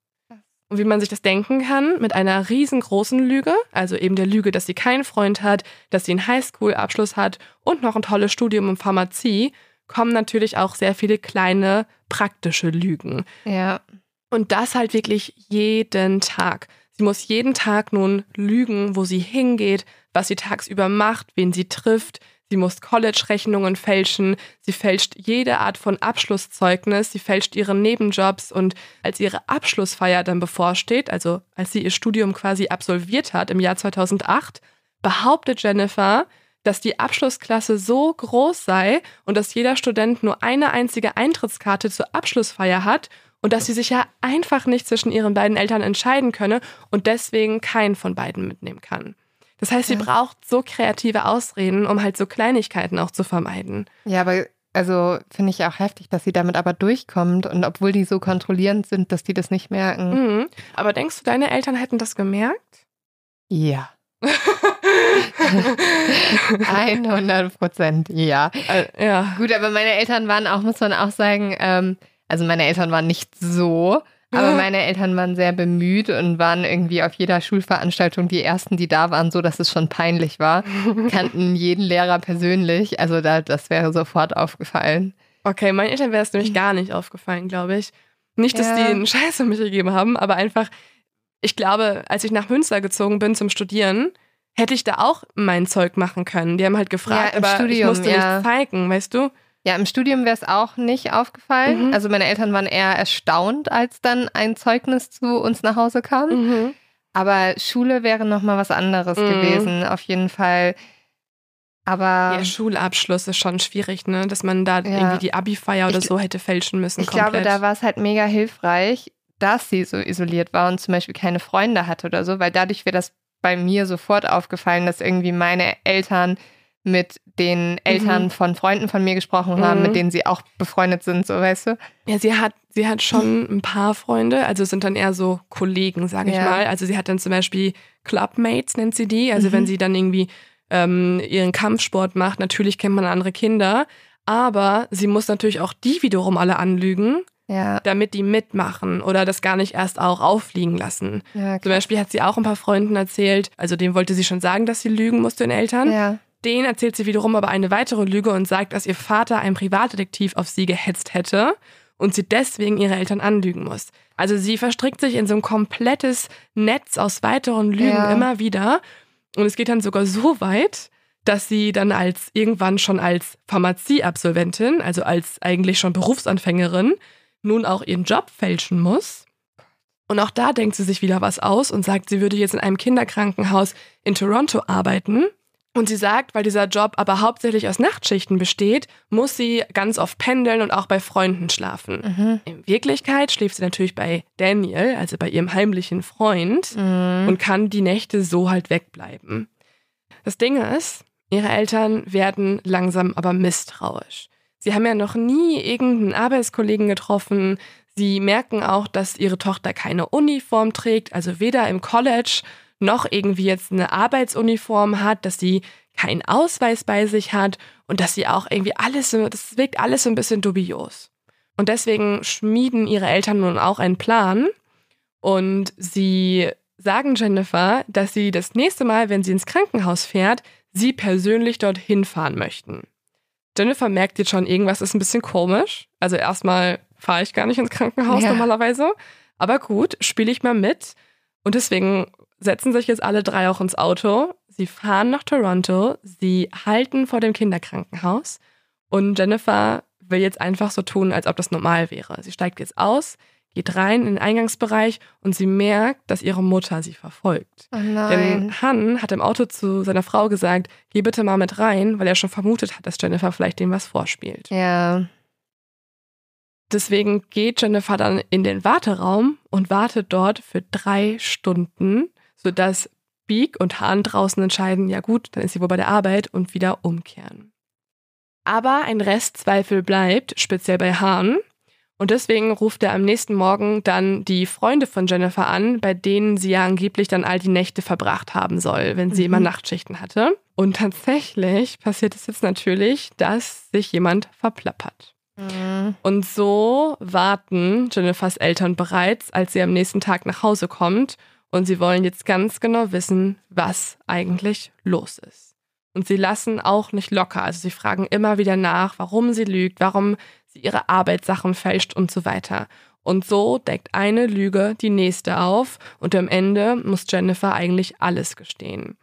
Und wie man sich das denken kann, mit einer riesengroßen Lüge, also eben der Lüge, dass sie keinen Freund hat, dass sie einen Highschool-Abschluss hat und noch ein tolles Studium in Pharmazie, kommen natürlich auch sehr viele kleine praktische Lügen. ja. Und das halt wirklich jeden Tag. Sie muss jeden Tag nun lügen, wo sie hingeht, was sie tagsüber macht, wen sie trifft. Sie muss College-Rechnungen fälschen. Sie fälscht jede Art von Abschlusszeugnis. Sie fälscht ihre Nebenjobs. Und als ihre Abschlussfeier dann bevorsteht, also als sie ihr Studium quasi absolviert hat im Jahr 2008, behauptet Jennifer, dass die Abschlussklasse so groß sei und dass jeder Student nur eine einzige Eintrittskarte zur Abschlussfeier hat und dass sie sich ja einfach nicht zwischen ihren beiden Eltern entscheiden könne und deswegen keinen von beiden mitnehmen kann. Das heißt, sie braucht so kreative Ausreden, um halt so Kleinigkeiten auch zu vermeiden. Ja, aber also finde ich auch heftig, dass sie damit aber durchkommt und obwohl die so kontrollierend sind, dass die das nicht merken. Mhm. Aber denkst du, deine Eltern hätten das gemerkt? Ja. 100 Prozent, ja. Äh, ja. Gut, aber meine Eltern waren auch, muss man auch sagen, ähm, also meine Eltern waren nicht so, aber meine Eltern waren sehr bemüht und waren irgendwie auf jeder Schulveranstaltung die ersten, die da waren, so dass es schon peinlich war. Kannten jeden Lehrer persönlich, also da, das wäre sofort aufgefallen. Okay, meinen Eltern wäre es nämlich gar nicht aufgefallen, glaube ich. Nicht, dass Ja. die einen Scheiß um mich gegeben haben, aber einfach, ich glaube, als ich nach Münster gezogen bin zum Studieren, hätte ich da auch mein Zeug machen können. Die haben halt gefragt, Ja, aber ich Studium, musste ja. nicht zeigen, weißt du? Ja, im Studium wäre es auch nicht aufgefallen. Mhm. Also meine Eltern waren eher erstaunt, als dann ein Zeugnis zu uns nach Hause kam. Mhm. Aber Schule wäre noch mal was anderes Mhm. gewesen, auf jeden Fall. Aber Ja, Schulabschluss ist schon schwierig, ne? Dass man da Ja. irgendwie die Abi-Feier oder Ich- so hätte fälschen müssen. ich komplett. glaube, da war es halt mega hilfreich, dass sie so isoliert war und zum Beispiel keine Freunde hatte oder so, weil dadurch wäre das bei mir sofort aufgefallen, dass irgendwie meine Eltern mit den Eltern Mhm. von Freunden von mir gesprochen haben, Mhm. mit denen sie auch befreundet sind, so weißt du? Ja, sie hat, sie hat schon ein paar Freunde, also es sind dann eher so Kollegen, sage ich Ja. mal. Also sie hat dann zum Beispiel Clubmates, nennt sie die. Also Mhm. wenn sie dann irgendwie ähm, ihren Kampfsport macht, natürlich kennt man andere Kinder, aber sie muss natürlich auch die wiederum alle anlügen, Ja, damit die mitmachen oder das gar nicht erst auch auffliegen lassen. ja, Zum Beispiel hat sie auch ein paar Freunden erzählt, also dem wollte sie schon sagen, dass sie lügen muss den Eltern. ja. Den erzählt sie wiederum aber eine weitere Lüge und sagt, dass ihr Vater ein Privatdetektiv auf sie gehetzt hätte und sie deswegen ihre Eltern anlügen muss. Also sie verstrickt sich in so ein komplettes Netz aus weiteren Lügen Ja. immer wieder. Und es geht dann sogar so weit, dass sie dann als irgendwann schon als Pharmazieabsolventin, also als eigentlich schon Berufsanfängerin, nun auch ihren Job fälschen muss. Und auch da denkt sie sich wieder was aus und sagt, sie würde jetzt in einem Kinderkrankenhaus in Toronto arbeiten. Und sie sagt, weil dieser Job aber hauptsächlich aus Nachtschichten besteht, muss sie ganz oft pendeln und auch bei Freunden schlafen. Mhm. In Wirklichkeit schläft sie natürlich bei Daniel, also bei ihrem heimlichen Freund, Mhm. und kann die Nächte so halt wegbleiben. Das Ding ist, ihre Eltern werden langsam aber misstrauisch. Sie haben ja noch nie irgendeinen Arbeitskollegen getroffen. Sie merken auch, dass ihre Tochter keine Uniform trägt, also weder im College noch irgendwie jetzt eine Arbeitsuniform hat, dass sie keinen Ausweis bei sich hat und dass sie auch irgendwie alles, so- das wirkt alles so ein bisschen dubios. Und deswegen schmieden ihre Eltern nun auch einen Plan und sie sagen Jennifer, dass sie das nächste Mal, wenn sie ins Krankenhaus fährt, sie persönlich dorthin fahren möchten. Jennifer merkt jetzt schon, irgendwas ist ein bisschen komisch. Also erstmal fahre ich gar nicht ins Krankenhaus Ja. normalerweise. Aber gut, spiele ich mal mit. Und deswegen setzen sich jetzt alle drei auch ins Auto. Sie fahren nach Toronto. Sie halten vor dem Kinderkrankenhaus. Und Jennifer will jetzt einfach so tun, als ob das normal wäre. Sie steigt jetzt aus, geht rein in den Eingangsbereich und sie merkt, dass ihre Mutter sie verfolgt. Oh nein. Denn Han hat im Auto zu seiner Frau gesagt, geh bitte mal mit rein, weil er schon vermutet hat, dass Jennifer vielleicht dem was vorspielt. ja. Deswegen geht Jennifer dann in den Warteraum und wartet dort für drei Stunden, sodass Beak und Han draußen entscheiden, ja gut, dann ist sie wohl bei der Arbeit und wieder umkehren. Aber ein Restzweifel bleibt, speziell bei Han. Und deswegen ruft er am nächsten Morgen dann die Freunde von Jennifer an, bei denen sie ja angeblich dann all die Nächte verbracht haben soll, wenn sie Mhm. immer Nachtschichten hatte. Und tatsächlich passiert es jetzt natürlich, dass sich jemand verplappert. Mhm. Und so warten Jennifers Eltern bereits, als sie am nächsten Tag nach Hause kommt. Und sie wollen jetzt ganz genau wissen, was eigentlich los ist. Und sie lassen auch nicht locker. Also sie fragen immer wieder nach, warum sie lügt, warum sie ihre Arbeitssachen fälscht und so weiter. Und so deckt eine Lüge die nächste auf und am Ende muss Jennifer eigentlich alles gestehen.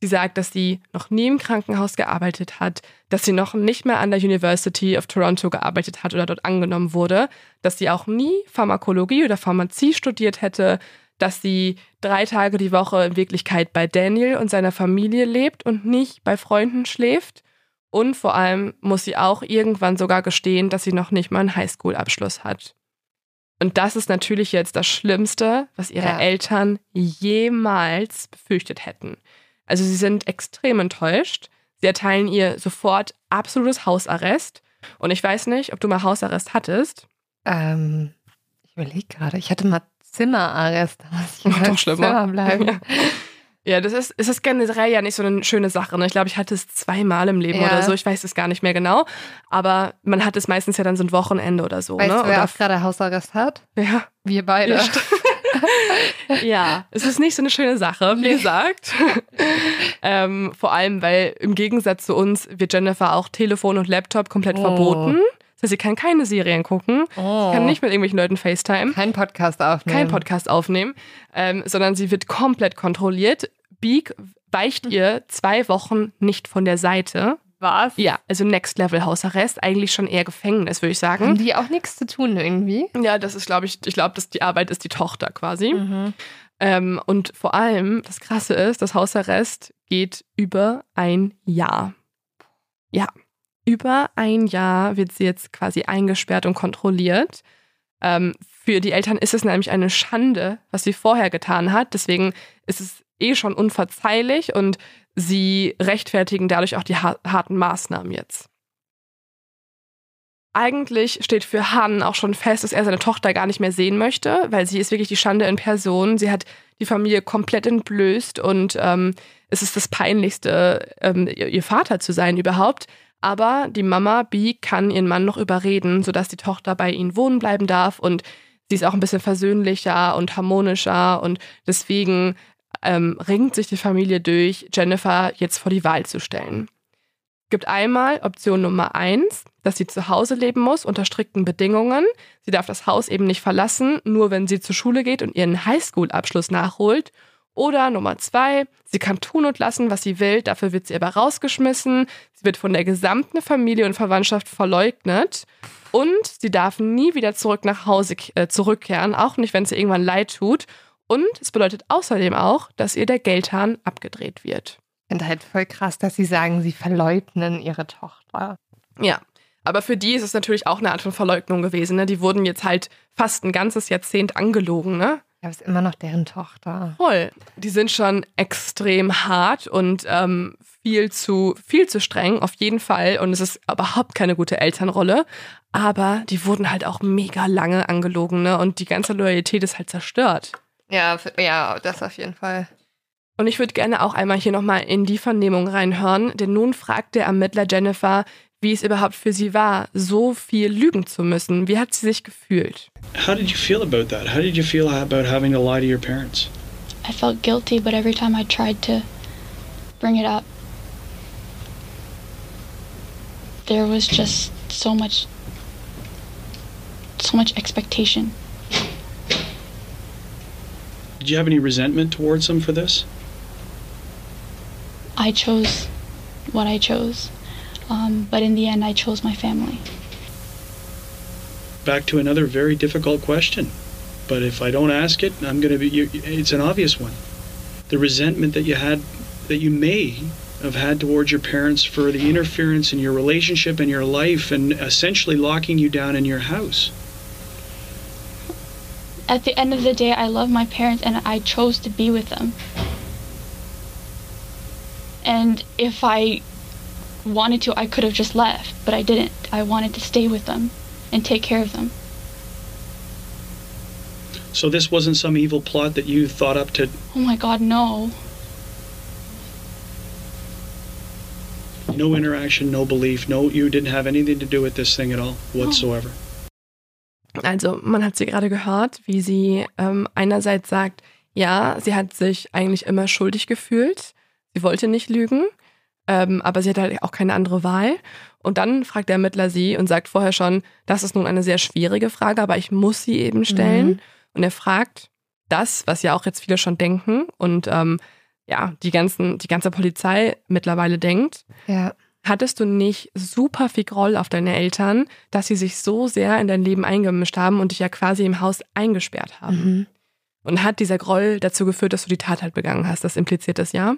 Sie sagt, dass sie noch nie im Krankenhaus gearbeitet hat, dass sie noch nicht mehr an der University of Toronto gearbeitet hat oder dort angenommen wurde, dass sie auch nie Pharmakologie oder Pharmazie studiert hätte, dass sie drei Tage die Woche in Wirklichkeit bei Daniel und seiner Familie lebt und nicht bei Freunden schläft. Und vor allem muss sie auch irgendwann sogar gestehen, dass sie noch nicht mal einen Highschool-Abschluss hat. Und das ist natürlich jetzt das Schlimmste, was ihre Ja. Eltern jemals befürchtet hätten. Also sie sind extrem enttäuscht. Sie erteilen ihr sofort absolutes Hausarrest. Und ich weiß nicht, ob du mal Hausarrest hattest. Ähm, ich überlege gerade, ich hatte mal Zimmerarrest. Ach, im doch schlimmer. Zimmer bleiben. Ja. Ja, das ist, es ist generell ja nicht so eine schöne Sache. Ne? Ich glaube, ich hatte es zweimal im Leben Ja. oder so. Ich weiß es gar nicht mehr genau. Aber man hat es meistens ja dann so ein Wochenende oder so. Weißt ne? du, wer oder, auch gerade Hausarrest hat? ja, Wir beide. Ja, ja, es ist nicht so eine schöne Sache, wie gesagt. ähm, vor allem, weil im Gegensatz zu uns wird Jennifer auch Telefon und Laptop komplett Oh. verboten. Das heißt, sie kann keine Serien gucken, Oh. kann nicht mit irgendwelchen Leuten FaceTime, Kein Podcast aufnehmen. kein Podcast aufnehmen, ähm, sondern sie wird komplett kontrolliert. Beak weicht ihr zwei Wochen nicht von der Seite. Was? Ja, also Next Level Hausarrest, eigentlich schon eher Gefängnis, würde ich sagen. Haben die auch nichts zu tun irgendwie? Ja, das ist, glaube ich, ich glaube, dass die Arbeit ist die Tochter quasi. Mhm. Ähm, und vor allem, das Krasse ist, das Hausarrest geht über ein Jahr. Ja, über ein Jahr wird sie jetzt quasi eingesperrt und kontrolliert. Ähm, für die Eltern ist es nämlich eine Schande, was sie vorher getan hat. Deswegen ist es eh schon unverzeihlich und sie rechtfertigen dadurch auch die har harten Maßnahmen jetzt. Eigentlich steht für Han auch schon fest, dass er seine Tochter gar nicht mehr sehen möchte, weil sie ist wirklich die Schande in Person. Sie hat die Familie komplett entblößt und ähm, es ist das Peinlichste, ähm, ihr Vater zu sein überhaupt. Aber die Mama Bee kann ihren Mann noch überreden, sodass die Tochter bei ihnen wohnen bleiben darf und sie ist auch ein bisschen versöhnlicher und harmonischer und deswegen ähm, ringt sich die Familie durch, Jennifer jetzt vor die Wahl zu stellen. Es gibt einmal Option Nummer eins, dass sie zu Hause leben muss unter strikten Bedingungen. Sie darf das Haus eben nicht verlassen, nur wenn sie zur Schule geht und ihren Highschool-Abschluss nachholt. Oder Nummer zwei, sie kann tun und lassen, was sie will, dafür wird sie aber rausgeschmissen, sie wird von der gesamten Familie und Verwandtschaft verleugnet und sie darf nie wieder zurück nach Hause äh, zurückkehren, auch nicht, wenn es ihr irgendwann leid tut. Und es bedeutet außerdem auch, dass ihr der Geldhahn abgedreht wird. Ich finde halt voll krass, dass sie sagen, sie verleugnen ihre Tochter. Ja, aber für die ist es natürlich auch eine Art von Verleugnung gewesen. Ne? Die wurden jetzt halt fast ein ganzes Jahrzehnt angelogen, ne? Ja, ist immer noch deren Tochter. Voll. Die sind schon extrem hart und ähm, viel zu viel zu streng, auf jeden Fall. Und es ist überhaupt keine gute Elternrolle. Aber die wurden halt auch mega lange angelogen, ne? Und die ganze Loyalität ist halt zerstört. Ja, ja, das auf jeden Fall. Und ich würde gerne auch einmal hier nochmal in die Vernehmung reinhören, denn nun fragt der Ermittler Jennifer, wie es überhaupt für sie war, so viel lügen zu müssen. Wie hat sie sich gefühlt? How did you feel about that? How did you feel about having to lie to your parents? I felt guilty, but every time I tried to bring it up, there was just so much so much expectation. Did you have any resentment towards them for this? I chose what I chose, um, but in the end, I chose my family. Back to another very difficult question. But if I don't ask it, I'm going to be. You, it's an obvious one. The resentment that you had, that you may have had towards your parents for the interference in your relationship and your life, and essentially locking you down in your house. At the end of the day, I love my parents and I chose to be with them. And if I wanted to, I could have just left, but I didn't. I wanted to stay with them and take care of them. So this wasn't some evil plot that you thought up to. Oh my god, no. No interaction, no belief, no. You didn't have anything to do with this thing at all whatsoever. Also man hat sie gerade gehört, wie sie ähm, einerseits sagt, ja, sie hat sich eigentlich immer schuldig gefühlt. Sie wollte nicht lügen, ähm, aber sie hatte halt auch keine andere Wahl. Und dann fragt der Ermittler sie und sagt vorher schon, das ist nun eine sehr schwierige Frage, aber ich muss sie eben stellen. Mhm. Und er fragt das, was ja auch jetzt viele schon denken und ähm, ja, die, ganzen, die ganze Polizei mittlerweile denkt. Ja. Hattest du nicht super viel Groll auf deine Eltern, dass sie sich so sehr in dein Leben eingemischt haben und dich ja quasi im Haus eingesperrt haben? Mhm. Und hat dieser Groll dazu geführt, dass du die Tat halt begangen hast? Das impliziert das ja.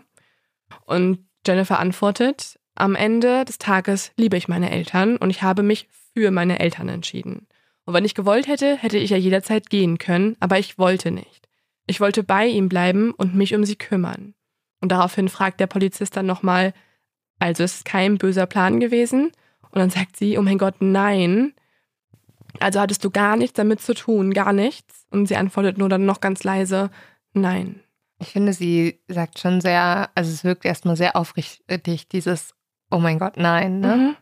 Und Jennifer antwortet, am Ende des Tages liebe ich meine Eltern und ich habe mich für meine Eltern entschieden. Und wenn ich gewollt hätte, hätte ich ja jederzeit gehen können, aber ich wollte nicht. Ich wollte bei ihm bleiben und mich um sie kümmern. Und daraufhin fragt der Polizist dann nochmal, also ist es kein böser Plan gewesen? Und dann sagt sie, oh mein Gott, nein. Also hattest du gar nichts damit zu tun, gar nichts. Und sie antwortet nur dann noch ganz leise, nein. Ich finde, sie sagt schon sehr, also es wirkt erstmal sehr aufrichtig, dieses Oh mein Gott, nein, ne? Mhm.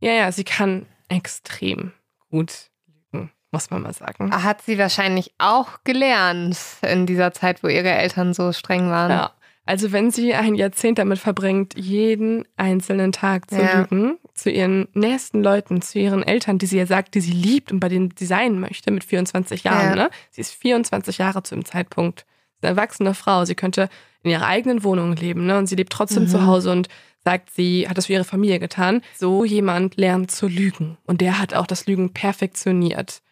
Ja, ja, sie kann extrem gut lügen, muss man mal sagen. Hat sie wahrscheinlich auch gelernt in dieser Zeit, wo ihre Eltern so streng waren. Ja. Also wenn sie ein Jahrzehnt damit verbringt, jeden einzelnen Tag zu Ja. lügen, zu ihren nächsten Leuten, zu ihren Eltern, die sie ja sagt, die sie liebt und bei denen sie sein möchte mit 24 Jahren. Ja. Ne? Sie ist 24 Jahre zu dem Zeitpunkt. Eine erwachsene Frau. Sie könnte in ihrer eigenen Wohnung leben ne? und sie lebt trotzdem Mhm. zu Hause und sagt, sie hat das für ihre Familie getan. So jemand lernt zu lügen und der hat auch das Lügen perfektioniert.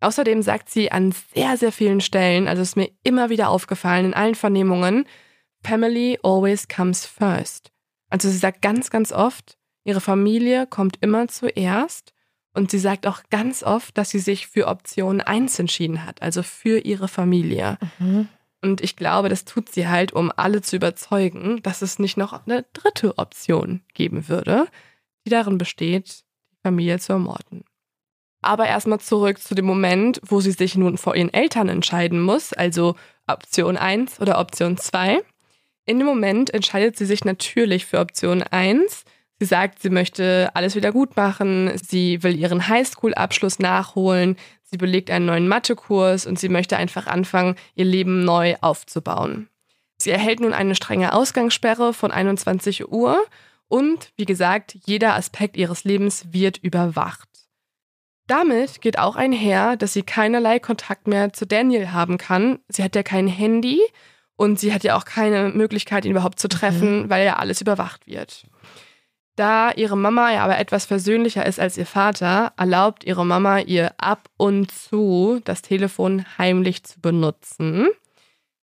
Außerdem sagt sie an sehr, sehr vielen Stellen, also ist mir immer wieder aufgefallen in allen Vernehmungen, Family always comes first. Also sie sagt ganz, ganz oft, ihre Familie kommt immer zuerst und sie sagt auch ganz oft, dass sie sich für Option 1 entschieden hat, also für ihre Familie. Mhm. Und ich glaube, das tut sie halt, um alle zu überzeugen, dass es nicht noch eine dritte Option geben würde, die darin besteht, die Familie zu ermorden. Aber erstmal zurück zu dem Moment, wo sie sich nun vor ihren Eltern entscheiden muss, also Option 1 oder Option 2. In dem Moment entscheidet sie sich natürlich für Option 1. Sie sagt, sie möchte alles wieder gut machen, sie will ihren Highschool-Abschluss nachholen, sie belegt einen neuen Mathekurs und sie möchte einfach anfangen, ihr Leben neu aufzubauen. Sie erhält nun eine strenge Ausgangssperre von 21 Uhr und, wie gesagt, jeder Aspekt ihres Lebens wird überwacht. Damit geht auch einher, dass sie keinerlei Kontakt mehr zu Daniel haben kann. Sie hat ja kein Handy und sie hat ja auch keine Möglichkeit, ihn überhaupt zu treffen, mhm. weil ja alles überwacht wird. Da ihre Mama ja aber etwas versöhnlicher ist als ihr Vater, erlaubt ihre Mama ihr ab und zu, das Telefon heimlich zu benutzen.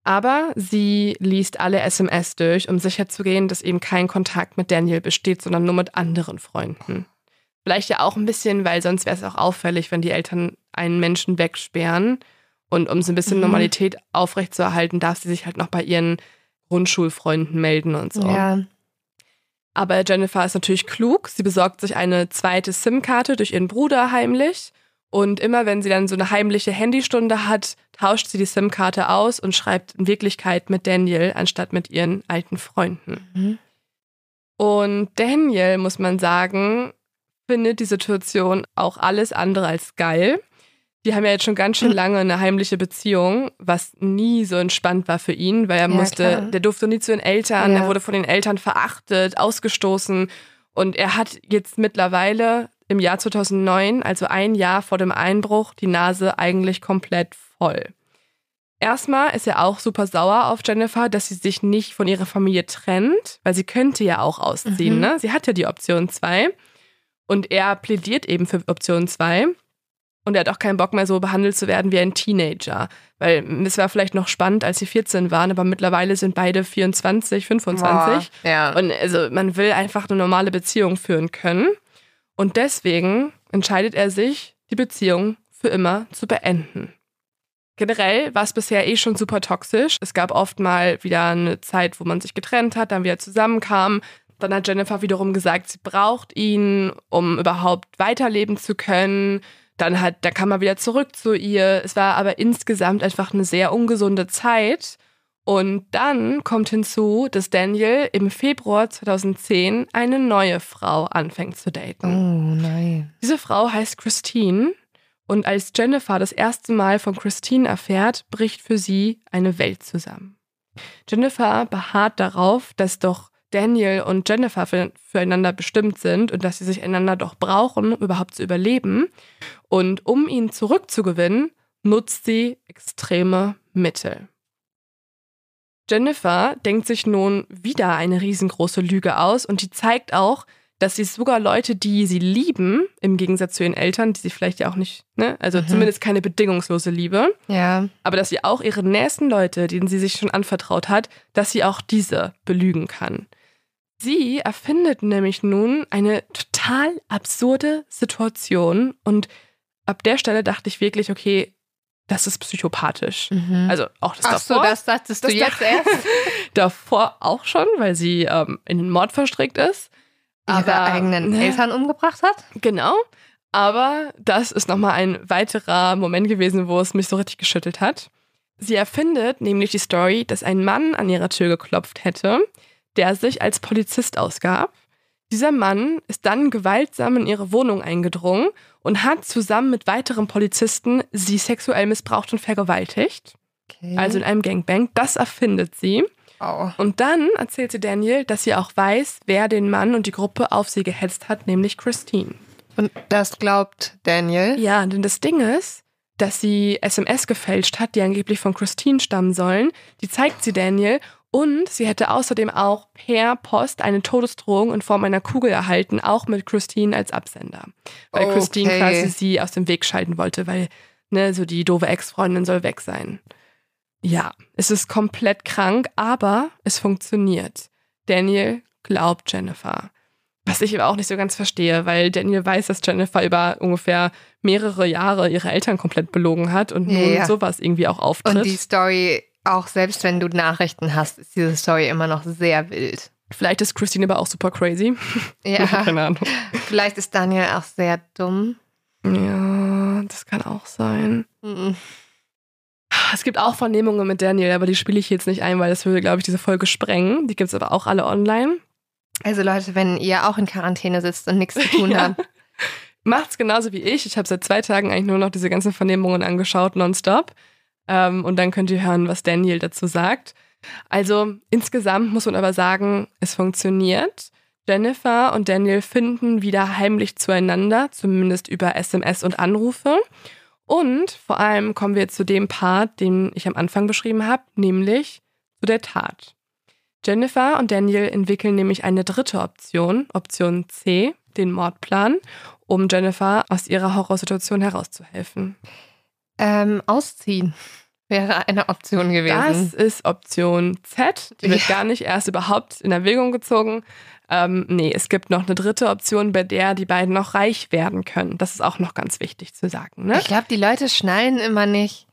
Aber sie liest alle SMS durch, um sicherzugehen, dass eben kein Kontakt mit Daniel besteht, sondern nur mit anderen Freunden. Vielleicht ja auch ein bisschen, weil sonst wäre es auch auffällig, wenn die Eltern einen Menschen wegsperren. Und um so ein bisschen mhm. Normalität aufrechtzuerhalten, darf sie sich halt noch bei ihren Grundschulfreunden melden und so. Ja. Aber Jennifer ist natürlich klug. Sie besorgt sich eine zweite SIM-Karte durch ihren Bruder heimlich. Und immer wenn sie dann so eine heimliche Handystunde hat, tauscht sie die SIM-Karte aus und schreibt in Wirklichkeit mit Daniel anstatt mit ihren alten Freunden. Mhm. Und Daniel, muss man sagen, findet die Situation auch alles andere als geil. Die haben ja jetzt schon ganz schön lange eine heimliche Beziehung, was nie so entspannt war für ihn, weil er ja, musste, klar. der durfte nie zu den Eltern, ja. er wurde von den Eltern verachtet, ausgestoßen und er hat jetzt mittlerweile im Jahr 2009, also ein Jahr vor dem Einbruch, die Nase eigentlich komplett voll. Erstmal ist er auch super sauer auf Jennifer, dass sie sich nicht von ihrer Familie trennt, weil sie könnte ja auch ausziehen, mhm. ne? Sie hat ja die Option 2. Und er plädiert eben für Option 2. Und er hat auch keinen Bock mehr so behandelt zu werden wie ein Teenager. Weil es war vielleicht noch spannend, als sie 14 waren, aber mittlerweile sind beide 24, 25. Boah, ja. Und also man will einfach eine normale Beziehung führen können. Und deswegen entscheidet er sich, die Beziehung für immer zu beenden. Generell war es bisher eh schon super toxisch. Es gab oft mal wieder eine Zeit, wo man sich getrennt hat, dann wieder zusammenkam. Dann hat Jennifer wiederum gesagt, sie braucht ihn, um überhaupt weiterleben zu können. Dann hat, da kam er wieder zurück zu ihr. Es war aber insgesamt einfach eine sehr ungesunde Zeit. Und dann kommt hinzu, dass Daniel im Februar 2010 eine neue Frau anfängt zu daten. Oh nein. Diese Frau heißt Christine. Und als Jennifer das erste Mal von Christine erfährt, bricht für sie eine Welt zusammen. Jennifer beharrt darauf, dass doch Daniel und Jennifer für, füreinander bestimmt sind und dass sie sich einander doch brauchen, um überhaupt zu überleben. Und um ihn zurückzugewinnen, nutzt sie extreme Mittel. Jennifer denkt sich nun wieder eine riesengroße Lüge aus und die zeigt auch, dass sie sogar Leute, die sie lieben, im Gegensatz zu ihren Eltern, die sie vielleicht ja auch nicht, ne, also mhm. zumindest keine bedingungslose Liebe, ja. aber dass sie auch ihre nächsten Leute, denen sie sich schon anvertraut hat, dass sie auch diese belügen kann. Sie erfindet nämlich nun eine total absurde Situation und ab der Stelle dachte ich wirklich, okay, das ist psychopathisch. Mhm. Also auch das Ach davor. so, das dachtest das du jetzt erst? davor auch schon, weil sie ähm, in den Mord verstrickt ist. Ihre aber, eigenen ne, Eltern umgebracht hat? Genau. Aber das ist nochmal ein weiterer Moment gewesen, wo es mich so richtig geschüttelt hat. Sie erfindet nämlich die Story, dass ein Mann an ihrer Tür geklopft hätte der sich als Polizist ausgab. Dieser Mann ist dann gewaltsam in ihre Wohnung eingedrungen und hat zusammen mit weiteren Polizisten sie sexuell missbraucht und vergewaltigt. Okay. Also in einem Gangbang. Das erfindet sie. Oh. Und dann erzählt sie Daniel, dass sie auch weiß, wer den Mann und die Gruppe auf sie gehetzt hat, nämlich Christine. Und das glaubt Daniel? Ja, denn das Ding ist, dass sie SMS gefälscht hat, die angeblich von Christine stammen sollen. Die zeigt sie Daniel und sie hätte außerdem auch per Post eine Todesdrohung in Form einer Kugel erhalten, auch mit Christine als Absender. Weil okay. Christine quasi sie aus dem Weg schalten wollte, weil, ne, so die doofe Ex-Freundin soll weg sein. Ja, es ist komplett krank, aber es funktioniert. Daniel glaubt Jennifer. Was ich aber auch nicht so ganz verstehe, weil Daniel weiß, dass Jennifer über ungefähr mehrere Jahre ihre Eltern komplett belogen hat und nun ja. sowas irgendwie auch auftritt. Und die Story auch selbst wenn du Nachrichten hast, ist diese Story immer noch sehr wild. Vielleicht ist Christine aber auch super crazy. Ja, Keine Ahnung. vielleicht ist Daniel auch sehr dumm. Ja, das kann auch sein. Mhm. Es gibt auch Vernehmungen mit Daniel, aber die spiele ich jetzt nicht ein, weil das würde, glaube ich, diese Folge sprengen. Die gibt es aber auch alle online. Also Leute, wenn ihr auch in Quarantäne sitzt und nichts zu tun Ja. habt, Macht's genauso wie ich. Ich habe seit zwei Tagen eigentlich nur noch diese ganzen Vernehmungen angeschaut, nonstop. Ähm, und dann könnt ihr hören, was Daniel dazu sagt. Also insgesamt muss man aber sagen, es funktioniert. Jennifer und Daniel finden wieder heimlich zueinander, zumindest über SMS und Anrufe. Und vor allem kommen wir zu dem Part, den ich am Anfang beschrieben habe, nämlich zu der Tat. Jennifer und Daniel entwickeln nämlich eine dritte Option, Option C, den Mordplan, um Jennifer aus ihrer Horrorsituation herauszuhelfen. Ähm, ausziehen wäre eine Option gewesen. Das ist Option Z. Die wird Ja. gar nicht erst überhaupt in Erwägung gezogen. Ähm, nee, es gibt noch eine dritte Option, bei der die beiden noch reich werden können. Das ist auch noch ganz wichtig zu sagen. Ne? Ich glaube, die Leute schnallen immer nicht,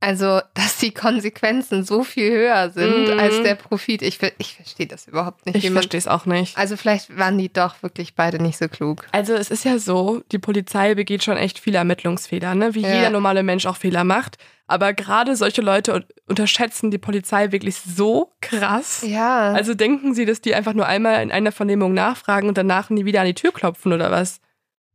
also, dass die Konsequenzen so viel höher sind Mhm. als der Profit. Ich, ich verstehe das überhaupt nicht. Ich verstehe es auch nicht. also, vielleicht waren die doch wirklich beide nicht so klug. Also es ist ja so, die Polizei begeht schon echt viele Ermittlungsfehler, ne? wie Ja. jeder normale Mensch auch Fehler macht. Aber gerade solche Leute un- unterschätzen die Polizei wirklich so krass. Ja. Also denken sie, dass die einfach nur einmal in einer Vernehmung nachfragen und danach nie wieder an die Tür klopfen oder was?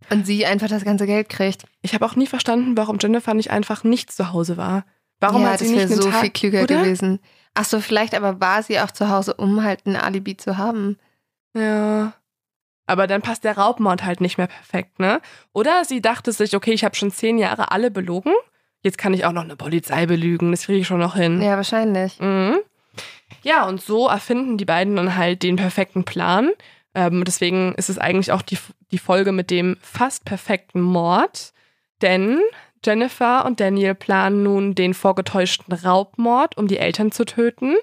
Und sie einfach das ganze Geld kriegt. Ich habe auch nie verstanden, warum Jennifer nicht einfach nicht zu Hause war. Warum ja, hat sie das nicht einen so Tag, viel klüger oder? gewesen. Ach so, vielleicht aber war sie auch zu Hause, um halt ein Alibi zu haben. Ja. Aber dann passt der Raubmord halt nicht mehr perfekt, ne? Oder sie dachte sich, okay, ich habe schon zehn Jahre alle belogen. Jetzt kann ich auch noch eine Polizei belügen. Das kriege ich schon noch hin. Ja, wahrscheinlich. Mhm. Ja, und so erfinden die beiden dann halt den perfekten Plan. Ähm, deswegen ist es eigentlich auch die, die Folge mit dem fast perfekten Mord. Denn Jennifer und Daniel planen nun den vorgetäuschten Raubmord, um die Eltern zu töten.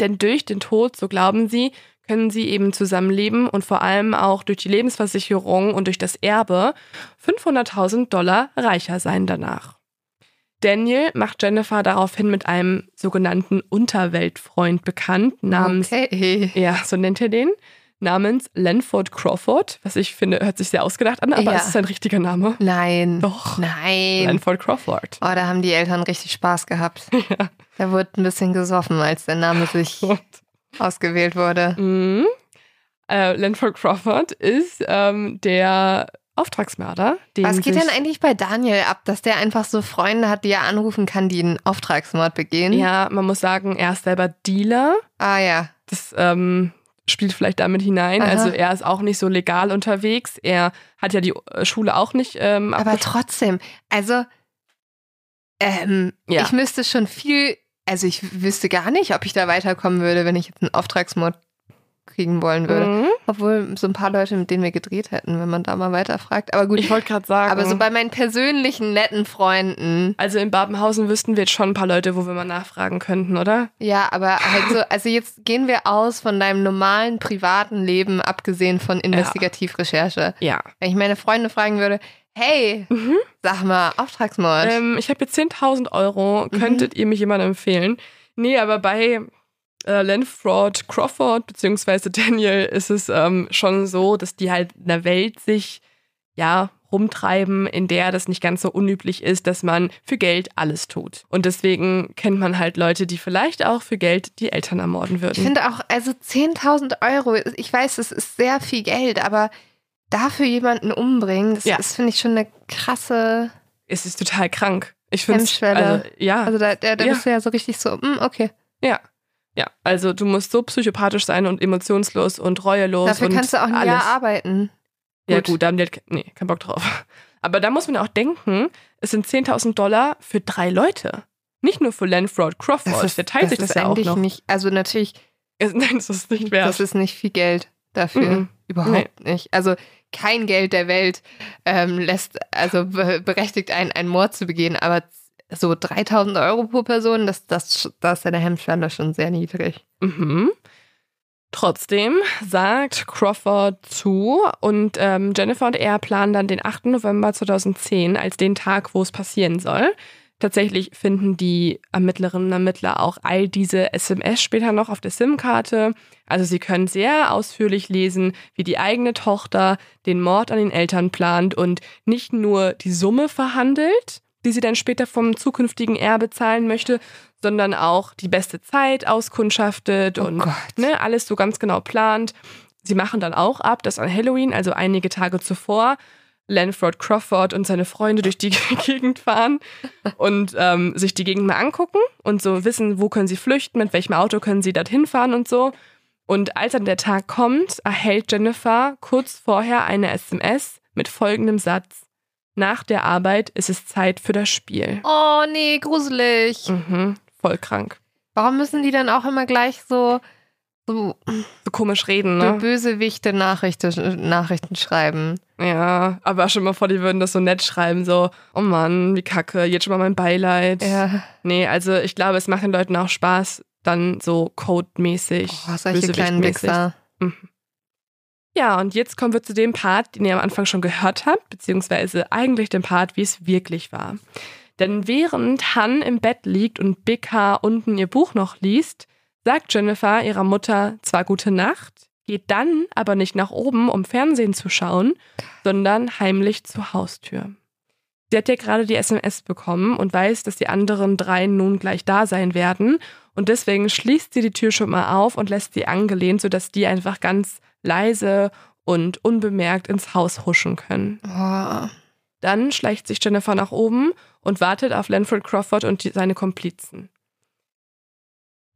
Denn durch den Tod, so glauben sie, können sie eben zusammenleben und vor allem auch durch die Lebensversicherung und durch das Erbe 500.000 Dollar reicher sein danach. Daniel macht Jennifer daraufhin mit einem sogenannten Unterweltfreund bekannt, namens, Okay. ja, so nennt er den, namens Lanford Crawford, was ich finde, hört sich sehr ausgedacht an, aber Ja. es ist sein richtiger Name. Nein. Doch. Nein. Lanford Crawford. Oh, da haben die Eltern richtig Spaß gehabt. Da wurde ein bisschen gesoffen, als der Name sich ausgewählt wurde. Mhm. Äh, Lanford Crawford ist ähm, der Auftragsmörder, den Was geht denn eigentlich bei Daniel ab, dass der einfach so Freunde hat, die er anrufen kann, die einen Auftragsmord begehen? Ja, man muss sagen, er ist selber Dealer. Ah ja. Das ähm, spielt vielleicht damit hinein. Aha. Also er ist auch nicht so legal unterwegs. Er hat ja die äh, Schule auch nicht ähm, Aber trotzdem, also ähm, Ja. ich müsste schon viel, also ich wüsste gar nicht, ob ich da weiterkommen würde, wenn ich jetzt einen Auftragsmord kriegen wollen würde. Mhm. Obwohl so ein paar Leute, mit denen wir gedreht hätten, wenn man da mal weiterfragt. Aber gut, Ich wollte gerade sagen. aber so bei meinen persönlichen netten Freunden, also in Babenhausen wüssten wir jetzt schon ein paar Leute, wo wir mal nachfragen könnten, oder? ja, aber halt so, also jetzt gehen wir aus von deinem normalen privaten Leben, abgesehen von Investigativrecherche. Ja. Wenn ich meine Freunde fragen würde, hey, sag mal, Auftragsmord. Ähm, ich habe jetzt 10.000 Euro. Mhm. Könntet ihr mich jemandem empfehlen? Nee, aber bei äh, Lanford Crawford beziehungsweise Daniel ist es ähm, schon so, dass die halt in der Welt sich ja rumtreiben, in der das nicht ganz so unüblich ist, dass man für Geld alles tut. Und deswegen kennt man halt Leute, die vielleicht auch für Geld die Eltern ermorden Ich würden. finde auch, also 10.000 Euro, ich weiß, es ist sehr viel Geld, aber dafür jemanden umbringen, das Ja. ist, finde ich, schon eine krasse, Es ist total krank. Ich finde also, ja. also da, da, da Ja. bist du ja so richtig so, hm, okay. Ja. Ja, also du musst so psychopathisch sein und emotionslos und reuelos Dafür und kannst du auch ein alles. Jahr arbeiten. Ja Gut. gut, da haben die halt, nee, keinen Bock drauf. Aber da muss man auch denken, es sind 10.000 Dollar für drei Leute. Nicht nur für Lanford Crawford, der teilt sich das ist ja auch eigentlich noch. nicht, also natürlich, Nein, das ist nicht wert. das ist nicht viel Geld dafür. Mhm. Überhaupt nicht. Also kein Geld der Welt ähm, lässt, also be berechtigt einen, einen Mord zu begehen, aber so 3000 Euro pro Person, das, das, das ist ja der Hemmschwelle schon sehr niedrig. Mhm. Trotzdem sagt Crawford zu und ähm, Jennifer und er planen dann den 8. November 2010 als den Tag, wo es passieren soll. Tatsächlich finden die Ermittlerinnen und Ermittler auch all diese SMS später noch auf der SIM-Karte. Also sie können sehr ausführlich lesen, wie die eigene Tochter den Mord an den Eltern plant und nicht nur die Summe verhandelt, die sie dann später vom zukünftigen Erbe zahlen möchte, sondern auch die beste Zeit auskundschaftet Oh und Gott. ne, alles so ganz genau plant. Sie machen dann auch ab, dass an Halloween, also einige Tage zuvor, Lanford Crawford und seine Freunde durch die Gegend fahren und ähm, sich die Gegend mal angucken und so wissen, wo können sie flüchten, mit welchem Auto können sie dorthin fahren und so. Und als dann der Tag kommt, erhält Jennifer kurz vorher eine SMS mit folgendem Satz. Nach der Arbeit ist es Zeit für das Spiel. Oh nee, gruselig. Mhm, voll krank. Warum müssen die dann auch immer gleich so, so So komisch reden, ne? Bösewichte Nachrichten, Nachrichten schreiben? Ja, aber schon mal vor, die würden das so nett schreiben, so, oh Mann, wie kacke, jetzt schon mal mein Beileid. Ja. Nee, also ich glaube, es macht den Leuten auch Spaß, dann so codemäßig. Oh, solche kleinen. Wichser. Ja, und jetzt kommen wir zu dem Part, den ihr am Anfang schon gehört habt, beziehungsweise eigentlich dem Part, wie es wirklich war. Denn während Han im Bett liegt und Big H unten ihr Buch noch liest, sagt Jennifer ihrer Mutter zwar gute Nacht, geht dann aber nicht nach oben, um Fernsehen zu schauen, sondern heimlich zur Haustür. Sie hat ja gerade die SMS bekommen und weiß, dass die anderen drei nun gleich da sein werden. Und deswegen schließt sie die Tür schon mal auf und lässt sie angelehnt, sodass die einfach ganz leise und unbemerkt ins Haus huschen können. Oh. Dann schleicht sich Jennifer nach oben und wartet auf Lanford Crawford und die, seine Komplizen.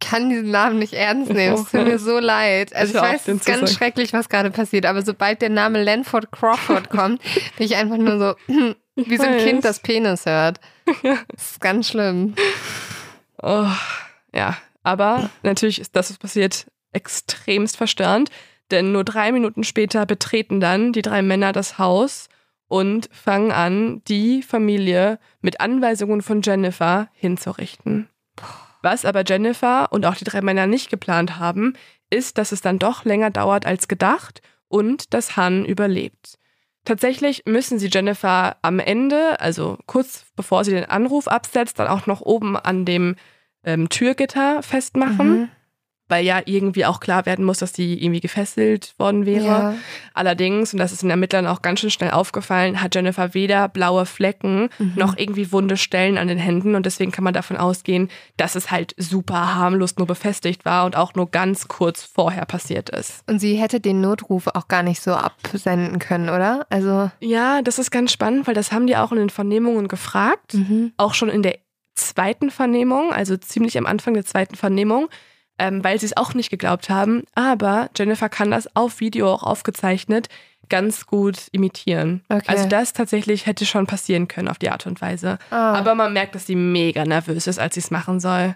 kann diesen Namen nicht ernst nehmen. Es tut mir so leid. Also Ich ich weiß, es ist ganz sagen. schrecklich, was gerade passiert. Aber sobald der Name Lanford Crawford kommt, bin ich einfach nur so, wie so ein. Kind, das Penis hört. Das ist ganz schlimm. Oh, ja, aber natürlich ist das, was passiert, extremst verstörend, denn nur drei Minuten später betreten dann die drei Männer das Haus und fangen an, die Familie mit Anweisungen von Jennifer hinzurichten. Was aber Jennifer und auch die drei Männer nicht geplant haben, ist, dass es dann doch länger dauert als gedacht und dass Han überlebt. Tatsächlich müssen sie Jennifer am Ende, also kurz bevor sie den Anruf absetzt, dann auch noch oben an dem ähm, Türgitter festmachen, Mhm. Weil ja irgendwie auch klar werden muss, dass die irgendwie gefesselt worden wäre. Ja. Allerdings, und das ist den Ermittlern auch ganz schön schnell aufgefallen, hat Jennifer weder blaue Flecken Mhm. noch irgendwie wunde Stellen an den Händen und deswegen kann man davon ausgehen, dass es halt super harmlos nur befestigt war und auch nur ganz kurz vorher passiert ist. Und sie hätte den Notruf auch gar nicht so absenden können, oder? Also. Ja, das ist ganz spannend, weil das haben die auch in den Vernehmungen gefragt. Mhm. auch schon in der zweiten Vernehmung, also ziemlich am Anfang der zweiten Vernehmung, ähm, weil sie es auch nicht geglaubt haben. Aber Jennifer kann das auf Video auch aufgezeichnet ganz gut imitieren. Okay. Also das tatsächlich hätte schon passieren können auf die Art und Weise. Ah. Aber man merkt, dass sie mega nervös ist, als sie es machen soll.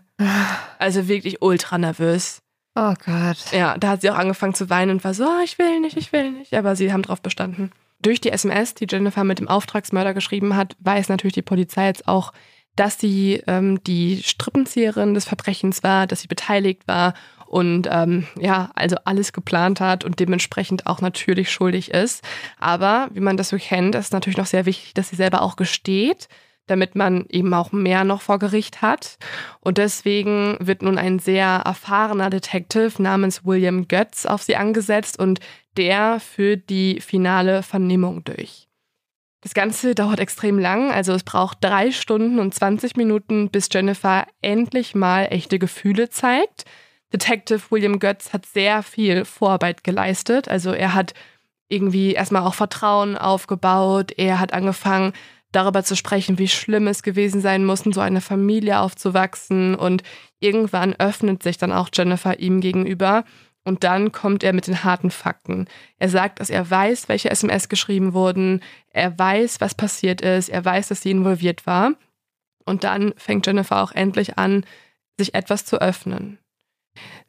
Also wirklich ultra nervös. Oh Gott. Ja, da hat sie auch angefangen zu weinen und war so, oh, ich will nicht, ich will nicht. Aber sie haben drauf bestanden. Durch die SMS, die Jennifer mit dem Auftragsmörder geschrieben hat, weiß natürlich die Polizei jetzt auch, dass sie ähm, die Strippenzieherin des Verbrechens war, dass sie beteiligt war und ähm, ja, also alles geplant hat und dementsprechend auch natürlich schuldig ist. Aber wie man das so kennt, ist natürlich noch sehr wichtig, dass sie selber auch gesteht, damit man eben auch mehr noch vor Gericht hat. Und deswegen wird nun ein sehr erfahrener Detective namens William Götz auf sie angesetzt und der führt die finale Vernehmung durch. Das Ganze dauert extrem lang, also es braucht drei Stunden und 20 Minuten, bis Jennifer endlich mal echte Gefühle zeigt. Detective William Götz hat sehr viel Vorarbeit geleistet, also er hat irgendwie erstmal auch Vertrauen aufgebaut, er hat angefangen, darüber zu sprechen, wie schlimm es gewesen sein muss, in so eine Familie aufzuwachsen. Und irgendwann öffnet sich dann auch Jennifer ihm gegenüber. Und dann kommt er mit den harten Fakten. Er sagt, dass er weiß, welche SMS geschrieben wurden. Er weiß, was passiert ist. Er weiß, dass sie involviert war. Und dann fängt Jennifer auch endlich an, sich etwas zu öffnen.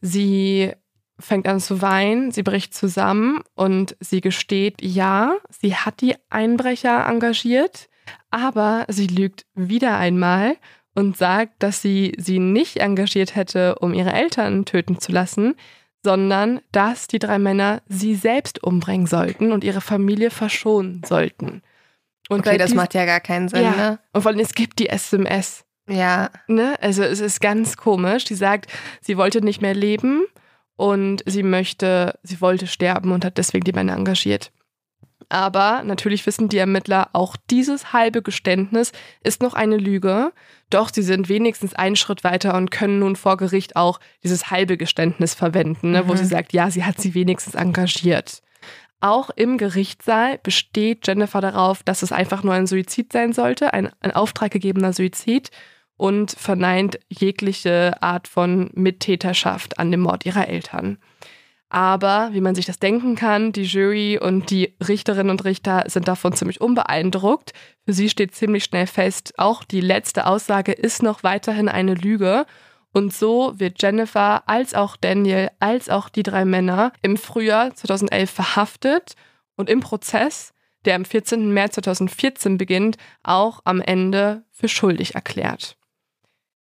Sie fängt an zu weinen, sie bricht zusammen und sie gesteht, ja, sie hat die Einbrecher engagiert, aber sie lügt wieder einmal und sagt, dass sie sie nicht engagiert hätte, um ihre Eltern töten zu lassen, sondern dass die drei Männer sie selbst umbringen sollten und ihre Familie verschonen sollten. Und Okay, das dies- macht ja gar keinen Sinn, ja. ne? Und vor allem, es gibt die SMS. Ja. Ne? Also es ist ganz komisch. Die sagt, sie wollte nicht mehr leben und sie möchte, sie wollte sterben und hat deswegen die Männer engagiert. Aber natürlich wissen die Ermittler, auch dieses halbe Geständnis ist noch eine Lüge. Doch sie sind wenigstens einen Schritt weiter und können nun vor Gericht auch dieses halbe Geständnis verwenden, ne, wo Mhm. sie sagt, ja, sie hat sie wenigstens engagiert. Auch im Gerichtssaal besteht Jennifer darauf, dass es einfach nur ein Suizid sein sollte, ein, ein auftraggegebener Suizid und verneint jegliche Art von Mittäterschaft an dem Mord ihrer Eltern. Aber, wie man sich das denken kann, die Jury und die Richterinnen und Richter sind davon ziemlich unbeeindruckt. Für sie steht ziemlich schnell fest, auch die letzte Aussage ist noch weiterhin eine Lüge. Und so wird Jennifer als auch Daniel als auch die drei Männer im Frühjahr 2011 verhaftet und im Prozess, der am 14. März 2014 beginnt, auch am Ende für schuldig erklärt.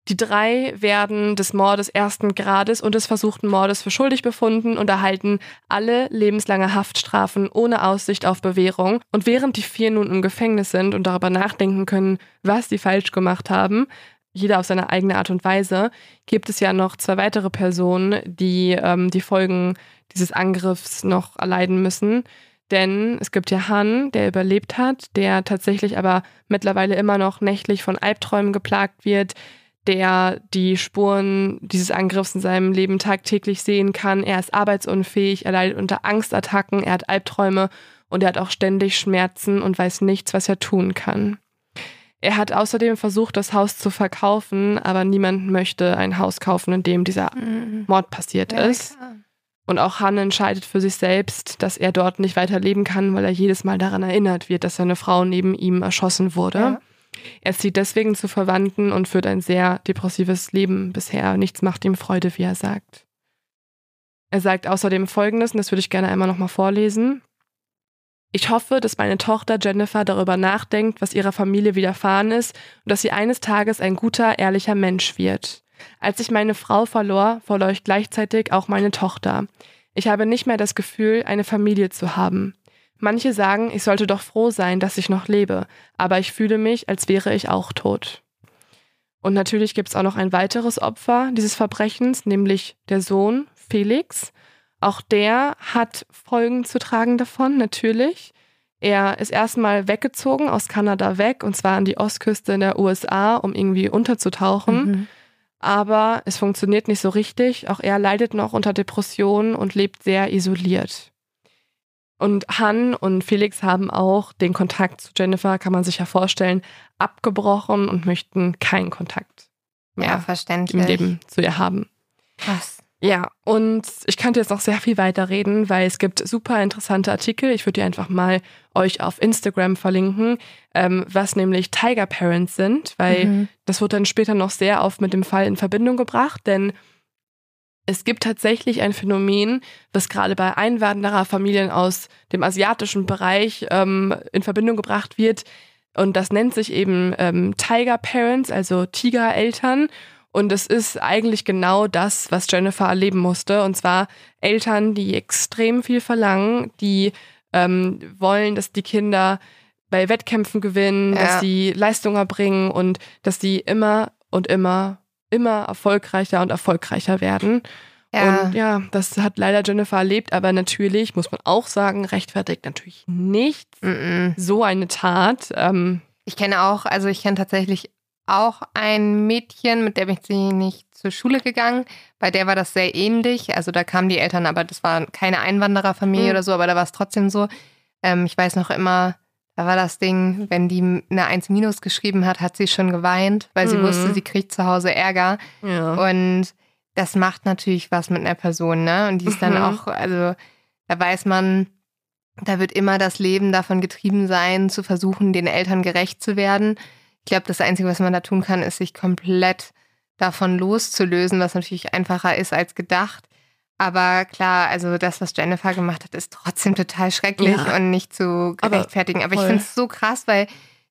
Die drei werden des Mordes ersten Grades und des versuchten Mordes für schuldig befunden und erhalten alle lebenslange Haftstrafen ohne Aussicht auf Bewährung. Und während die vier nun im Gefängnis sind und darüber nachdenken können, was sie falsch gemacht haben, jeder auf seine eigene Art und Weise, gibt es ja noch zwei weitere Personen, die ähm, die Folgen dieses Angriffs noch erleiden müssen. Denn es gibt ja Han, der überlebt hat, der tatsächlich aber mittlerweile immer noch nächtlich von Albträumen geplagt wird, der die Spuren dieses Angriffs in seinem Leben tagtäglich sehen kann. Er ist arbeitsunfähig, er leidet unter Angstattacken, er hat Albträume und er hat auch ständig Schmerzen und weiß nichts, was er tun kann. Er hat außerdem versucht, das Haus zu verkaufen, aber niemand möchte ein Haus kaufen, in dem dieser Mord passiert Ja, ist. klar. Und auch Han entscheidet für sich selbst, dass er dort nicht weiter leben kann, weil er jedes Mal daran erinnert wird, dass seine Frau neben ihm erschossen wurde. Ja. Er zieht deswegen zu Verwandten und führt ein sehr depressives Leben bisher. Nichts macht ihm Freude, wie er sagt. Er sagt außerdem Folgendes, und das würde ich gerne einmal nochmal vorlesen. Ich hoffe, dass meine Tochter Jennifer darüber nachdenkt, was ihrer Familie widerfahren ist und dass sie eines Tages ein guter, ehrlicher Mensch wird. Als ich meine Frau verlor, verlor ich gleichzeitig auch meine Tochter. Ich habe nicht mehr das Gefühl, eine Familie zu haben. Manche sagen, ich sollte doch froh sein, dass ich noch lebe, aber ich fühle mich, als wäre ich auch tot. Und natürlich gibt es auch noch ein weiteres Opfer dieses Verbrechens, nämlich der Sohn Felix. Auch der hat Folgen zu tragen davon, natürlich. Er ist erstmal weggezogen aus Kanada weg, und zwar an die Ostküste in der USA, um irgendwie unterzutauchen. Mhm. Aber es funktioniert nicht so richtig. Auch er leidet noch unter Depressionen und lebt sehr isoliert. Und Han und Felix haben auch den Kontakt zu Jennifer, kann man sich ja vorstellen, abgebrochen und möchten keinen Kontakt Ja, mehr im verständlich. Leben zu ihr haben. Krass. Ja, und ich könnte jetzt noch sehr viel weiter reden, weil es gibt super interessante Artikel. Ich würde die einfach mal euch auf Instagram verlinken, ähm, was nämlich Tiger Parents sind, weil Mhm. das wird dann später noch sehr oft mit dem Fall in Verbindung gebracht, denn es gibt tatsächlich ein Phänomen, was gerade bei Einwandererfamilien aus dem asiatischen Bereich ähm, in Verbindung gebracht wird. Und das nennt sich eben ähm, Tiger Parents, also Tigereltern. Und es ist eigentlich genau das, was Jennifer erleben musste. Und zwar Eltern, die extrem viel verlangen, die ähm, wollen, dass die Kinder bei Wettkämpfen gewinnen, Ja. dass sie Leistung erbringen und dass sie immer und immer, immer erfolgreicher und erfolgreicher werden. Ja. Und ja, das hat leider Jennifer erlebt, aber natürlich, muss man auch sagen, rechtfertigt natürlich nicht Mhm. so eine Tat. Ähm, Ich kenne auch, also ich kenne tatsächlich auch ein Mädchen, mit der bin ich nicht zur Schule gegangen. Bei der war das sehr ähnlich. Also da kamen die Eltern, aber das war keine Einwandererfamilie Mhm. oder so, aber da war es trotzdem so. Ähm, ich weiß noch immer, da war das Ding, wenn die eine 1 minus geschrieben hat, hat sie schon geweint, weil sie Mhm. wusste, sie kriegt zu Hause Ärger. ja. Und das macht natürlich was mit einer Person, ne? Und die ist dann Mhm. auch, also da weiß man, da wird immer das Leben davon getrieben sein, zu versuchen, den Eltern gerecht zu werden. Ich glaube, das Einzige, was man da tun kann, ist, sich komplett davon loszulösen, was natürlich einfacher ist als gedacht. Aber klar, also das, was Jennifer gemacht hat, ist trotzdem total schrecklich Ja. und nicht zu Aber gerechtfertigen. Aber, ich finde es so krass, weil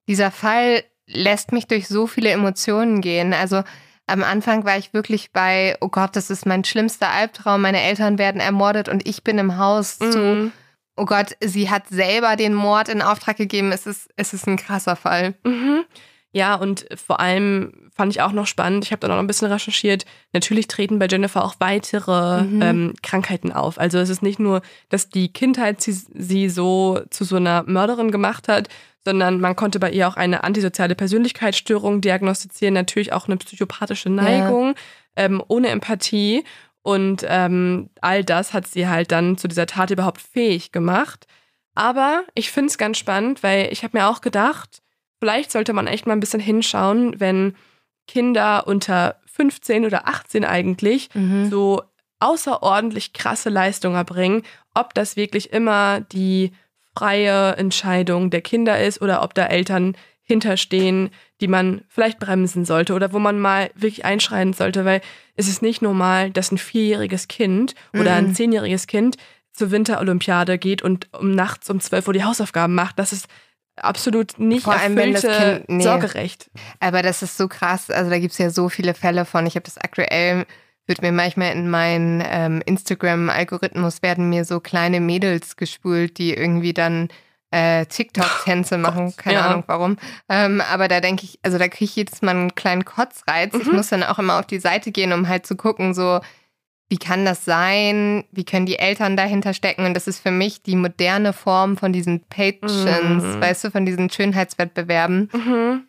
dieser Fall lässt mich durch so viele Emotionen gehen. Also am Anfang war ich wirklich bei, oh Gott, das ist mein schlimmster Albtraum, meine Eltern werden ermordet und ich bin im Haus zu, Mhm. oh Gott, sie hat selber den Mord in Auftrag gegeben. Es ist, es ist ein krasser Fall. Mhm. Ja, und vor allem fand ich auch noch spannend. Ich habe dann auch noch ein bisschen recherchiert. Natürlich treten bei Jennifer auch weitere Mhm. ähm, Krankheiten auf. Also es ist nicht nur, dass die Kindheit sie, sie so zu so einer Mörderin gemacht hat, sondern man konnte bei ihr auch eine antisoziale Persönlichkeitsstörung diagnostizieren, natürlich auch eine psychopathische Neigung, ähm, ohne Empathie. Und ähm, all das hat sie halt dann zu dieser Tat überhaupt fähig gemacht. Aber ich finde es ganz spannend, weil ich habe mir auch gedacht, vielleicht sollte man echt mal ein bisschen hinschauen, wenn Kinder unter 15 oder 18 eigentlich Mhm. so außerordentlich krasse Leistungen erbringen, ob das wirklich immer die freie Entscheidung der Kinder ist oder ob da Eltern hinterstehen, die man vielleicht bremsen sollte oder wo man mal wirklich einschreiten sollte, weil es ist nicht normal, dass ein vierjähriges Kind oder ein Mhm. zehnjähriges Kind zur Winterolympiade geht und um nachts um 12 Uhr die Hausaufgaben macht. Das ist absolut nicht Vor allem, wenn das erfüllte Kind- nee. Sorgerecht. Aber das ist so krass. Also da gibt es ja so viele Fälle von. Ich habe das aktuell, wird mir manchmal in meinen ähm, Instagram-Algorithmus werden mir so kleine Mädels gespült, die irgendwie dann äh, TikTok-Tänze machen. Keine ja. Ahnung warum. Ähm, aber da denke ich, also da kriege ich jedes Mal einen kleinen Kotzreiz. Ich Mhm. muss dann auch immer auf die Seite gehen, um halt zu gucken, so wie kann das sein? Wie können die Eltern dahinter stecken? Und das ist für mich die moderne Form von diesen Patrons, Mhm. weißt du, von diesen Schönheitswettbewerben. Mhm.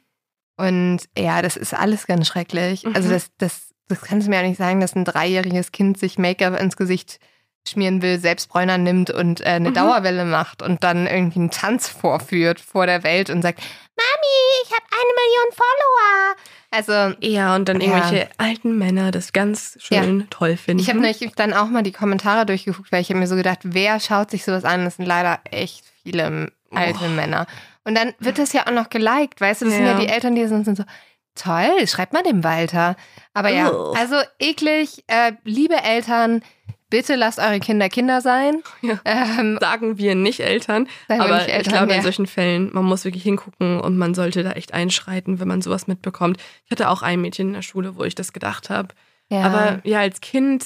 Und ja, das ist alles ganz schrecklich. Mhm. Also das, das, das kannst du mir auch nicht sagen, dass ein dreijähriges Kind sich Make-up ins Gesicht schmieren will, selbst Bräuner nimmt und äh, eine Mhm. Dauerwelle macht und dann irgendwie einen Tanz vorführt vor der Welt und sagt, Mami, ich habe eine Million Follower. Also Ja, und dann Ja. irgendwelche alten Männer das ganz schön toll finden. ich habe nämlich dann auch mal die Kommentare durchgeguckt, weil ich habe mir so gedacht, wer schaut sich sowas an? Das sind leider echt viele alte Oh. Männer. Und dann wird das ja auch noch geliked, weißt du? Das sind ja Ja. die Eltern, die sind, sind so, toll, schreibt mal dem Walter. Aber ja, also eklig, äh, liebe Eltern, bitte lasst eure Kinder Kinder sein. Ja. Ähm, sagen wir nicht Eltern. Aber nicht Eltern, ich glaube, ja. in solchen Fällen, man muss wirklich hingucken und man sollte da echt einschreiten, wenn man sowas mitbekommt. Ich hatte auch ein Mädchen in der Schule, wo ich das gedacht habe. ja. Aber ja, als Kind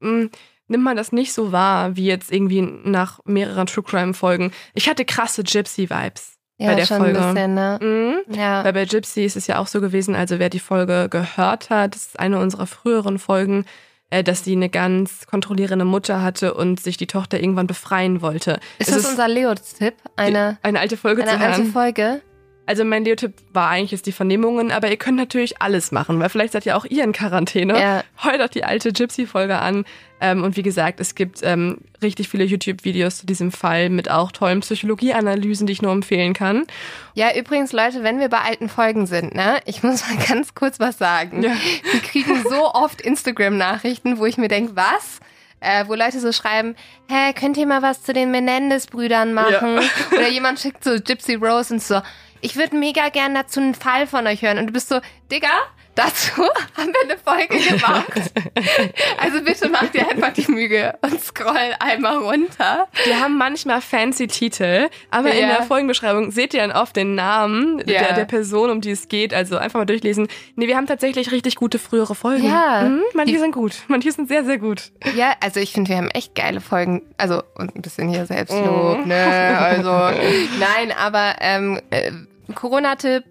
mh, nimmt man das nicht so wahr, wie jetzt irgendwie nach mehreren True Crime Folgen. Ich hatte krasse Gypsy-Vibes ja, bei der schon Folge. ein bisschen, ne? Mhm. Ja. Weil bei Gypsy ist es ja auch so gewesen, also wer die Folge gehört hat, das ist eine unserer früheren Folgen, dass sie eine ganz kontrollierende Mutter hatte und sich die Tochter irgendwann befreien wollte. ist Es das unser Leo-Tipp? Eine, eine alte Folge eine zu hören. alte Folge? Also mein Leotipp war eigentlich jetzt die Vernehmungen, aber ihr könnt natürlich alles machen, weil vielleicht seid ihr auch ihr in Quarantäne. Ja. Hört euch die alte Gypsy-Folge an. Ähm, und wie gesagt, es gibt ähm, richtig viele YouTube-Videos zu diesem Fall mit auch tollen Psychologieanalysen, die ich nur empfehlen kann. Ja, übrigens, Leute, wenn wir bei alten Folgen sind, ne, ich muss mal ganz kurz was sagen. Ja. Wir kriegen so oft Instagram-Nachrichten, wo ich mir denke, was? Äh, wo Leute so schreiben, hä, könnt ihr mal was zu den Menendez-Brüdern machen? Oder jemand schickt so Gypsy Rose und so, ich würde mega gern dazu einen Fall von euch hören. Und du bist so, Digga, dazu haben wir eine Folge gemacht. also bitte mach dir einfach die Mühe und scroll einmal runter. Wir haben manchmal fancy Titel, aber in Ja. der Folgenbeschreibung seht ihr dann oft den Namen Ja. der, der Person, um die es geht. Also einfach mal durchlesen. Nee, wir haben tatsächlich richtig gute frühere Folgen. Ja. Mhm, manche sind gut. Manche sind sehr, sehr gut. Ja, also ich finde, wir haben echt geile Folgen. Also, und ein bisschen hier Selbstlob, ne? Also, nein, aber ähm, äh, Corona-Tipp,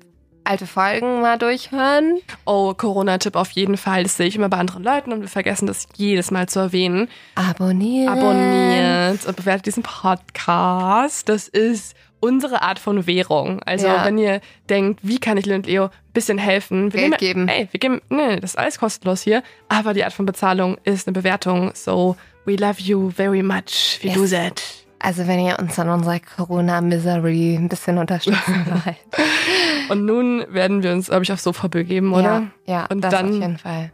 alte Folgen mal durchhören. Oh, Corona-Tipp auf jeden Fall. Das sehe ich immer bei anderen Leuten und wir vergessen das jedes Mal zu erwähnen. Abonnieren. Abonniert und bewertet diesen Podcast. Das ist unsere Art von Währung. Also Ja. wenn ihr denkt, wie kann ich Leo und Leo ein bisschen helfen? Wir Geld geben. Ey, wir geben, nee, das ist alles kostenlos hier. Aber die Art von Bezahlung ist eine Bewertung. So, we love you very much. We do Yes. that. Also, wenn ihr uns an unserer Corona-Misery ein bisschen unterstützen wollt. Und nun werden wir uns, glaube ich, aufs Sofa begeben, oder? Ja, ja Und das dann- auf jeden Fall.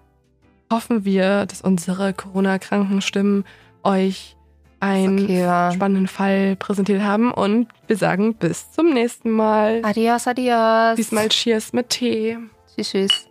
Hoffen wir, dass unsere Corona-kranken Stimmen euch einen Okay, spannenden Fall präsentiert haben. Und wir sagen bis zum nächsten Mal. Adios, adios. Diesmal Cheers mit Tee. Tschüss, tschüss.